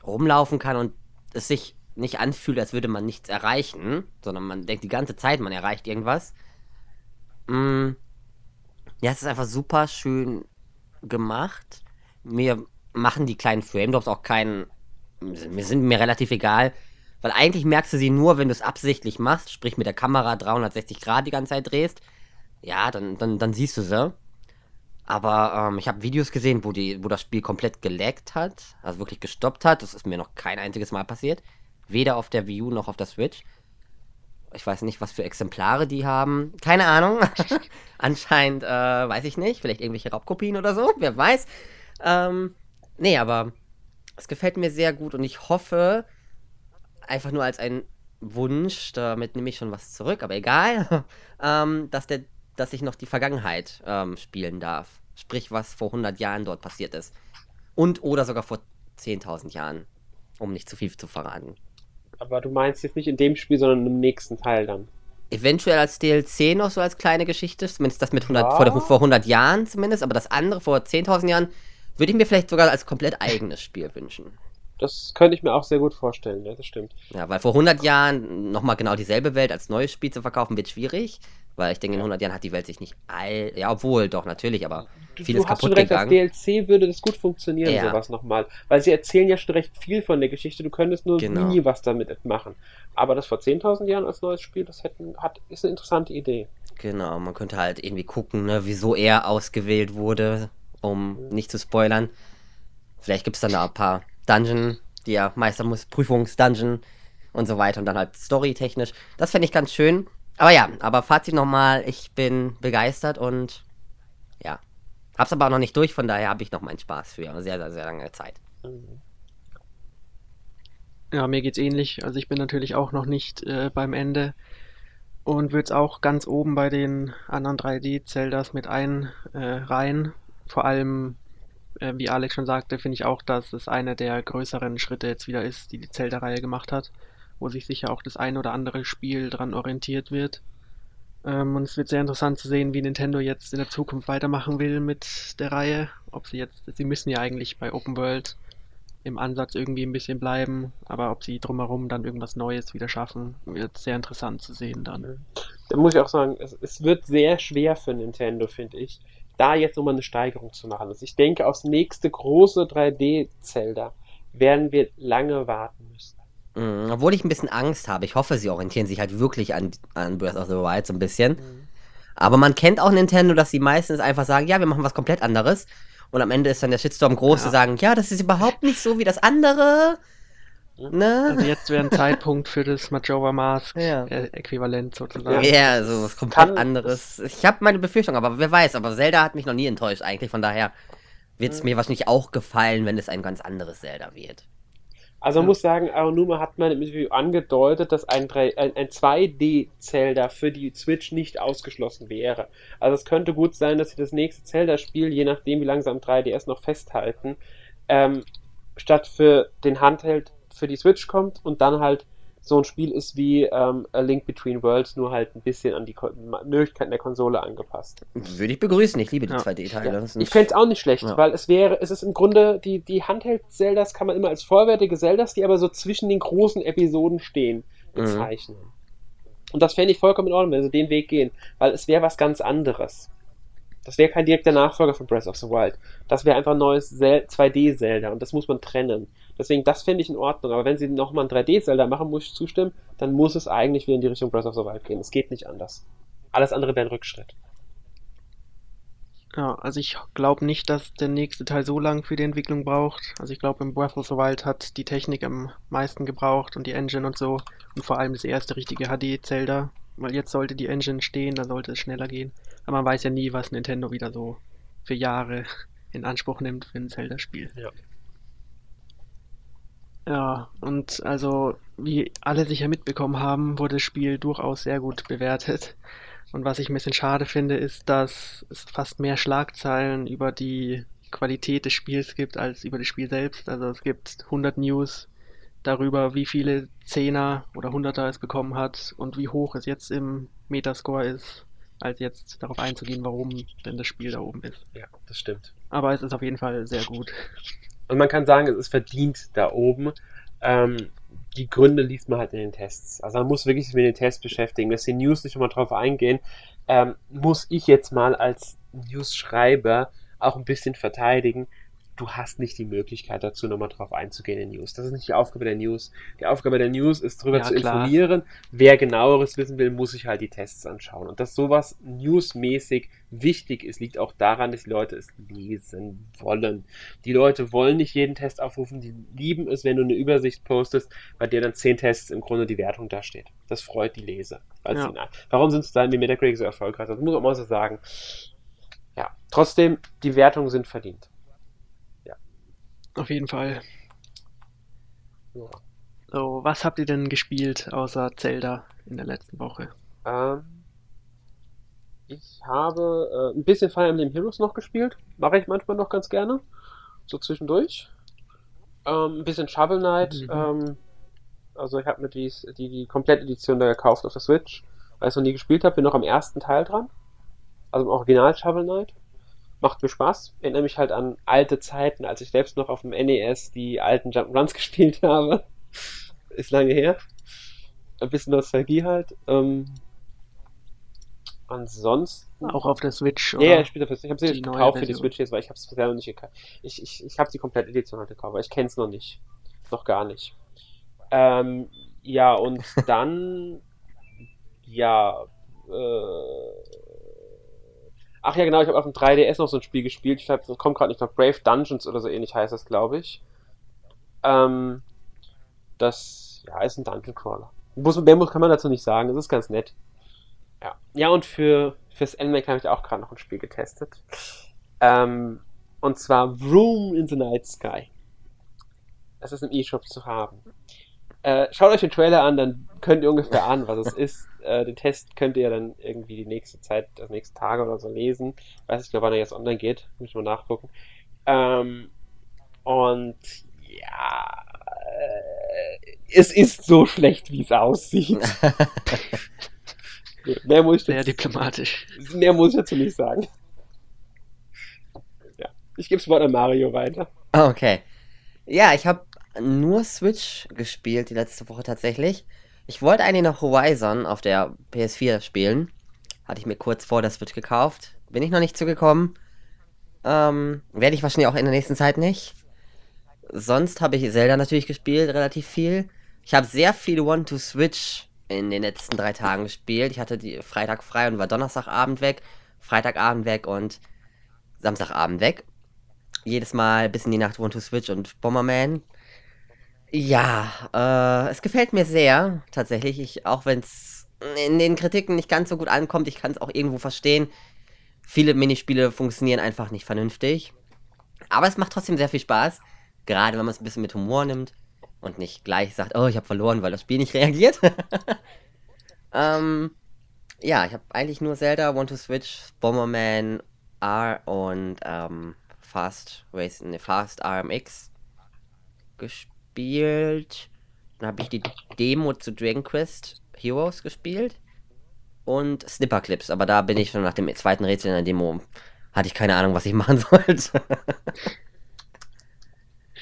Speaker 3: rumlaufen kann und es sich nicht anfühlt, als würde man nichts erreichen, sondern man denkt die ganze Zeit, man erreicht irgendwas. Mm, ja, es ist einfach super schön gemacht. Mir machen die kleinen Frame Drops auch keinen. Mir sind mir relativ egal. Weil eigentlich merkst du sie nur, wenn du es absichtlich machst, sprich mit der Kamera 360 Grad die ganze Zeit drehst. Ja, dann, dann, dann siehst du sie. Aber ähm, ich habe Videos gesehen, wo, die, wo das Spiel komplett geleckt hat, also wirklich gestoppt hat. Das ist mir noch kein einziges Mal passiert. Weder auf der Wii U noch auf der Switch. Ich weiß nicht, was für Exemplare die haben. Keine Ahnung. Anscheinend, äh, weiß ich nicht. Vielleicht irgendwelche Raubkopien oder so. Wer weiß. Ähm, nee, aber es gefällt mir sehr gut und ich hoffe, einfach nur als ein Wunsch, damit nehme ich schon was zurück, aber egal, ähm, dass, der, dass ich noch die Vergangenheit ähm, spielen darf. Sprich, was vor 100 Jahren dort passiert ist. Und oder sogar vor 10.000 Jahren, um nicht zu viel zu verraten.
Speaker 2: Aber du meinst jetzt nicht in dem Spiel, sondern im nächsten Teil dann.
Speaker 3: Eventuell als DLC noch so als kleine Geschichte, zumindest das mit 100, ja. vor, vor 100 Jahren zumindest, aber das andere vor 10.000 Jahren würde ich mir vielleicht sogar als komplett eigenes Spiel wünschen.
Speaker 2: Das könnte ich mir auch sehr gut vorstellen, ja, das stimmt.
Speaker 3: Ja, weil vor 100 Jahren nochmal genau dieselbe Welt als neues Spiel zu verkaufen, wird schwierig. Weil ich denke, in 100 Jahren hat die Welt sich nicht all. Ja, obwohl, doch, natürlich, aber. vieles
Speaker 2: du hast
Speaker 3: kaputt
Speaker 2: schon recht,
Speaker 3: gegangen.
Speaker 2: als DLC würde das gut funktionieren,
Speaker 3: Ja.
Speaker 2: sowas nochmal. Weil sie erzählen ja schon recht viel von der Geschichte, du könntest nur
Speaker 3: Genau.
Speaker 2: nie was damit machen. Aber das vor 10.000 Jahren als neues Spiel, das hätten, hat, ist eine interessante Idee.
Speaker 3: Genau, man könnte halt irgendwie gucken, ne, wieso er ausgewählt wurde, um nicht zu spoilern. Vielleicht gibt es dann da ein paar Dungeon, die er meistern muss, Prüfungsdungeon und so weiter und dann halt storytechnisch. Das fände ich ganz schön. Aber ja, aber Fazit nochmal, ich bin begeistert und ja. Hab's aber auch noch nicht durch, von daher habe ich noch meinen Spaß für sehr, sehr, sehr lange Zeit.
Speaker 1: Ja, mir geht's ähnlich. Also ich bin natürlich auch noch nicht äh, beim Ende und würde es auch ganz oben bei den anderen 3D-Zeldas mit einreihen. Vor allem, äh, wie Alex schon sagte, finde ich auch, dass es einer der größeren Schritte jetzt wieder ist, die die Zelda-Reihe gemacht hat, wo sich sicher auch das ein oder andere Spiel dran orientiert wird. Ähm, und es wird sehr interessant zu sehen, wie Nintendo jetzt in der Zukunft weitermachen will mit der Reihe. Ob sie jetzt, sie müssen ja eigentlich bei Open World im Ansatz irgendwie ein bisschen bleiben, aber ob sie drumherum dann irgendwas Neues wieder schaffen, wird sehr interessant zu sehen dann.
Speaker 2: Da muss ich auch sagen, es, es wird sehr schwer für Nintendo, finde ich, da jetzt nochmal eine Steigerung zu machen. Also ich denke, aufs nächste große 3D-Zelda werden wir lange warten.
Speaker 3: Mhm, obwohl ich ein bisschen Angst habe. Ich hoffe, sie orientieren sich halt wirklich an, an Breath of the Wild so ein bisschen. Aber man kennt auch Nintendo, dass sie meistens einfach sagen, ja, wir machen was komplett anderes. Und am Ende ist dann der Shitstorm groß,
Speaker 1: Ja.
Speaker 3: zu sagen, ja, das ist überhaupt nicht so wie das andere. Ne?
Speaker 1: Also jetzt wäre ein Zeitpunkt für das Majora Mask
Speaker 3: Ja.
Speaker 1: äh, Äquivalent sozusagen.
Speaker 3: Ja, so was komplett
Speaker 2: Kann-
Speaker 3: anderes. Ich habe meine Befürchtung, aber wer weiß. Aber Zelda hat mich noch nie enttäuscht eigentlich. Von daher wird es mir wahrscheinlich auch gefallen, wenn es ein ganz anderes Zelda wird.
Speaker 2: Also man
Speaker 1: Ja.
Speaker 2: muss sagen, Aonuma hat mal im Interview angedeutet, dass ein, 3 ein, ein 2D-Zelda für die Switch nicht ausgeschlossen wäre. Also es könnte gut sein, dass sie das nächste Zelda-Spiel, je nachdem wie lange sie am 3DS noch festhalten, ähm, statt für den Handheld für die Switch kommt und dann halt so ein Spiel ist wie ähm, A Link Between Worlds, nur halt ein bisschen an die Ko Möglichkeiten der Konsole angepasst.
Speaker 3: Würde ich begrüßen. Ich liebe die
Speaker 1: Ja.
Speaker 3: 2D-Teile.
Speaker 2: Ja, ich fände es auch nicht schlecht,
Speaker 3: Ja.
Speaker 2: weil es wäre, es ist im Grunde, die, die Handheld-Zeldas kann man immer als vollwertige Zeldas, die aber so zwischen den großen Episoden stehen,
Speaker 3: Mhm.
Speaker 2: bezeichnen. Und das fände ich vollkommen in Ordnung, wenn sie den Weg gehen, weil es wäre was ganz anderes. Das wäre kein direkter Nachfolger von Breath of the Wild. Das wäre einfach ein neues Zel 2D-Zelda und das muss man trennen. Deswegen, das fände ich in Ordnung. Aber wenn sie nochmal ein 3D-Zelda machen, muss ich zustimmen, dann muss es eigentlich wieder in die Richtung Breath of the Wild gehen. Es geht nicht anders. Alles andere wäre ein Rückschritt.
Speaker 1: Ja, also ich glaube nicht, dass der nächste Teil so lang für die Entwicklung braucht. Also ich glaube, im Breath of the Wild hat die Technik am meisten gebraucht und die Engine und so. Und vor allem das erste richtige HD-Zelda. Weil jetzt sollte die Engine stehen, dann sollte es schneller gehen. Aber man weiß ja nie, was Nintendo wieder so für Jahre in Anspruch nimmt für ein Zelda-Spiel.
Speaker 2: Ja.
Speaker 1: Ja, und also, wie alle sicher mitbekommen haben, wurde das Spiel durchaus sehr gut bewertet. Und was ich ein bisschen schade finde, ist, dass es fast mehr Schlagzeilen über die Qualität des Spiels gibt als über das Spiel selbst. Also es gibt 100 News darüber, wie viele Zehner oder Hunderter es bekommen hat und wie hoch es jetzt im Metascore ist, als jetzt darauf einzugehen, warum denn das Spiel da oben ist.
Speaker 2: Ja, das stimmt.
Speaker 1: Aber es ist auf jeden Fall sehr gut.
Speaker 2: Und man kann sagen, es ist verdient da oben. Ähm, die Gründe liest man halt in den Tests. Also man muss wirklich sich mit den Tests beschäftigen. Dass die News nicht immer drauf eingehen, ähm, muss ich jetzt mal als News-Schreiber auch ein bisschen verteidigen. Du hast nicht die Möglichkeit dazu, nochmal drauf einzugehen in News. Das ist nicht die Aufgabe der News. Die Aufgabe der News ist, darüber
Speaker 1: Ja,
Speaker 2: zu
Speaker 1: klar.
Speaker 2: informieren. Wer genaueres wissen will, muss sich halt die Tests anschauen. Und dass sowas newsmäßig wichtig ist, liegt auch daran, dass die Leute es lesen wollen. Die Leute wollen nicht jeden Test aufrufen, die lieben es, wenn du eine Übersicht postest, bei der dann zehn Tests im Grunde die Wertung da steht. Das freut die Leser.
Speaker 1: Ja.
Speaker 2: warum sind es dann wie Metacritic so erfolgreich? Das muss man mal so sagen. Ja, trotzdem, die Wertungen sind verdient.
Speaker 1: Auf jeden Fall.
Speaker 2: Ja.
Speaker 1: So, was habt ihr denn gespielt außer Zelda in der letzten Woche?
Speaker 2: Ähm, ich habe äh, ein bisschen Fire Emblem Heroes noch gespielt. Mache ich manchmal noch ganz gerne. So zwischendurch. Ähm, ein bisschen Shovel Knight.
Speaker 1: Mhm.
Speaker 2: Ähm, also ich habe mir die, die, die Komplettedition da gekauft auf der Switch. Weil ich es noch nie gespielt habe. Bin noch am ersten Teil dran. Also im Original Shovel Knight. Macht mir Spaß. Erinnere mich halt an alte Zeiten, als ich selbst noch auf dem NES die alten Jump'n'Runs gespielt habe. Ist lange her. Ein bisschen Nostalgie halt. Ähm, ansonsten.
Speaker 1: Auch auf der Switch?
Speaker 2: Oder? Ja, ja, ich spiele Ich habe sie jetzt gekauft für die Switch jetzt, weil ich habe es bisher noch nicht gekauft. Ich, ich, ich habe die komplette Edition halt gekauft, aber ich kenne es noch nicht. Noch gar nicht. Ähm, ja, und dann. ja. Äh, ach ja, genau, ich habe auf dem 3DS noch so ein Spiel gespielt. Ich komme gerade nicht noch Brave Dungeons oder so ähnlich heißt das, glaube ich. Ähm, das ja, ist ein Dungeon Crawler. Muss, mehr kann man dazu nicht sagen, das ist ganz nett. Ja, ja und für, fürs NMAC habe ich auch gerade noch ein Spiel getestet. Ähm, und zwar Room in the Night Sky. Das ist im E-Shop zu haben. Äh, schaut euch den Trailer an, dann könnt ihr ungefähr ahnen, was es ist. Äh, den Test könnt ihr dann irgendwie die nächste Zeit, das nächste Tage oder so lesen. Ich weiß nicht genau, wann er jetzt online geht. Muss ich mal nachgucken. Ähm, und ja, äh, es ist so schlecht, wie es aussieht.
Speaker 1: mehr muss ich Sehr jetzt, diplomatisch.
Speaker 2: Mehr muss ich dazu nicht sagen. Ja, ich gebe es Wort an Mario weiter.
Speaker 3: Okay. Ja, ich habe nur Switch gespielt die letzte Woche tatsächlich. Ich wollte eigentlich noch Horizon auf der PS4 spielen. Hatte ich mir kurz vor der Switch gekauft. Bin ich noch nicht zugekommen. Ähm, werde ich wahrscheinlich auch in der nächsten Zeit nicht. Sonst habe ich Zelda natürlich gespielt, relativ viel. Ich habe sehr viel One-to-Switch in den letzten drei Tagen gespielt. Ich hatte die Freitag frei und war Donnerstagabend weg, Freitagabend weg und Samstagabend weg. Jedes Mal bis in die Nacht One-to-Switch und Bomberman. Ja, äh, es gefällt mir sehr, tatsächlich. Ich, auch wenn es in den Kritiken nicht ganz so gut ankommt, ich kann es auch irgendwo verstehen. Viele Minispiele funktionieren einfach nicht vernünftig. Aber es macht trotzdem sehr viel Spaß. Gerade wenn man es ein bisschen mit Humor nimmt und nicht gleich sagt, oh, ich habe verloren, weil das Spiel nicht reagiert. ähm, ja, ich habe eigentlich nur Zelda, One to Switch, Bomberman R und ähm, Fast Race, ne, Fast RMX gespielt. Dann habe ich die Demo zu Dragon Quest Heroes gespielt. Und Snipper Clips, aber da bin ich schon nach dem zweiten Rätsel in der Demo. Hatte ich keine Ahnung, was ich machen sollte.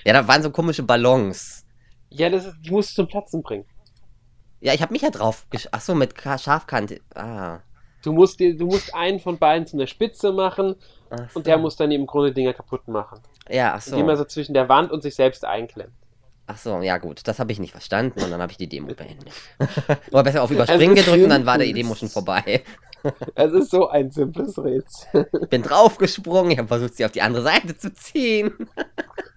Speaker 3: Ja, da waren so komische Ballons.
Speaker 2: Ja, das ist, die musst du zum Platzen bringen.
Speaker 3: Ja, ich habe mich ja drauf. Achso, mit Scharfkante. Ah.
Speaker 2: Du musst, du musst einen von beiden zu einer Spitze machen so. und der muss dann im Grunde Dinger kaputt machen.
Speaker 3: Ja, ach so.
Speaker 2: Indem er so zwischen der Wand und sich selbst einklemmt.
Speaker 3: Ach so, ja gut, das habe ich nicht verstanden und dann habe ich die Demo beendet. Oder besser auf Überspringen gedrückt und dann war die Demo schon vorbei.
Speaker 2: Es ist so ein simples Rätsel.
Speaker 3: Ich bin draufgesprungen, ich habe versucht, sie auf die andere Seite zu ziehen.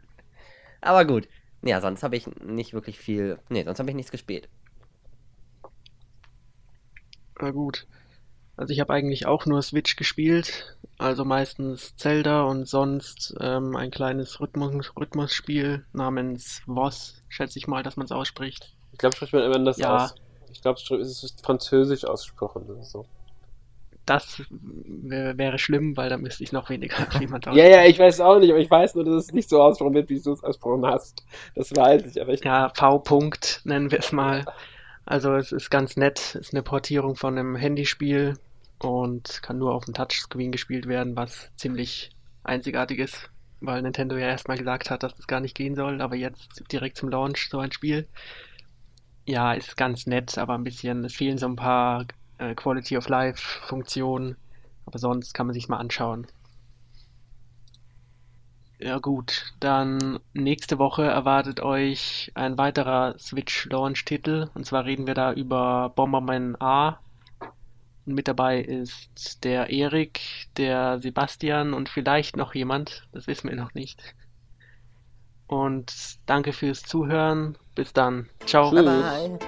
Speaker 3: Aber gut. Ja, sonst habe ich nicht wirklich viel. Nee, sonst habe ich nichts gespielt.
Speaker 1: Na gut. Also ich habe eigentlich auch nur Switch gespielt. Also meistens Zelda und sonst ähm, ein kleines Rhythmus Rhythmusspiel namens Voss, schätze ich mal, dass man es ausspricht.
Speaker 2: Ich glaube, spricht man immer das ja. aus. Ich glaube, es ist französisch ausgesprochen. So
Speaker 1: das wäre schlimm, weil da müsste ich noch weniger
Speaker 2: jemand Ja, ja, ich weiß auch nicht, aber ich weiß nur, dass es nicht so ausgesprochen wird, wie du es ausgesprochen hast. Das weiß ich, aber ich.
Speaker 1: Ja, V-Punkt nennen wir es mal. Also es ist ganz nett, es ist eine Portierung von einem Handyspiel und kann nur auf dem Touchscreen gespielt werden, was ziemlich einzigartig ist, weil Nintendo ja erstmal gesagt hat, dass das gar nicht gehen soll, aber jetzt direkt zum Launch so ein Spiel. Ja, ist ganz nett, aber ein bisschen, es fehlen so ein paar äh, Quality of Life Funktion. Aber sonst kann man sich mal anschauen. Ja gut, dann nächste Woche erwartet euch ein weiterer Switch Launch Titel. Und zwar reden wir da über Bomberman A. Und mit dabei ist der Erik, der Sebastian und vielleicht noch jemand. Das wissen wir noch nicht. Und danke fürs Zuhören. Bis dann. Ciao. Bye bye.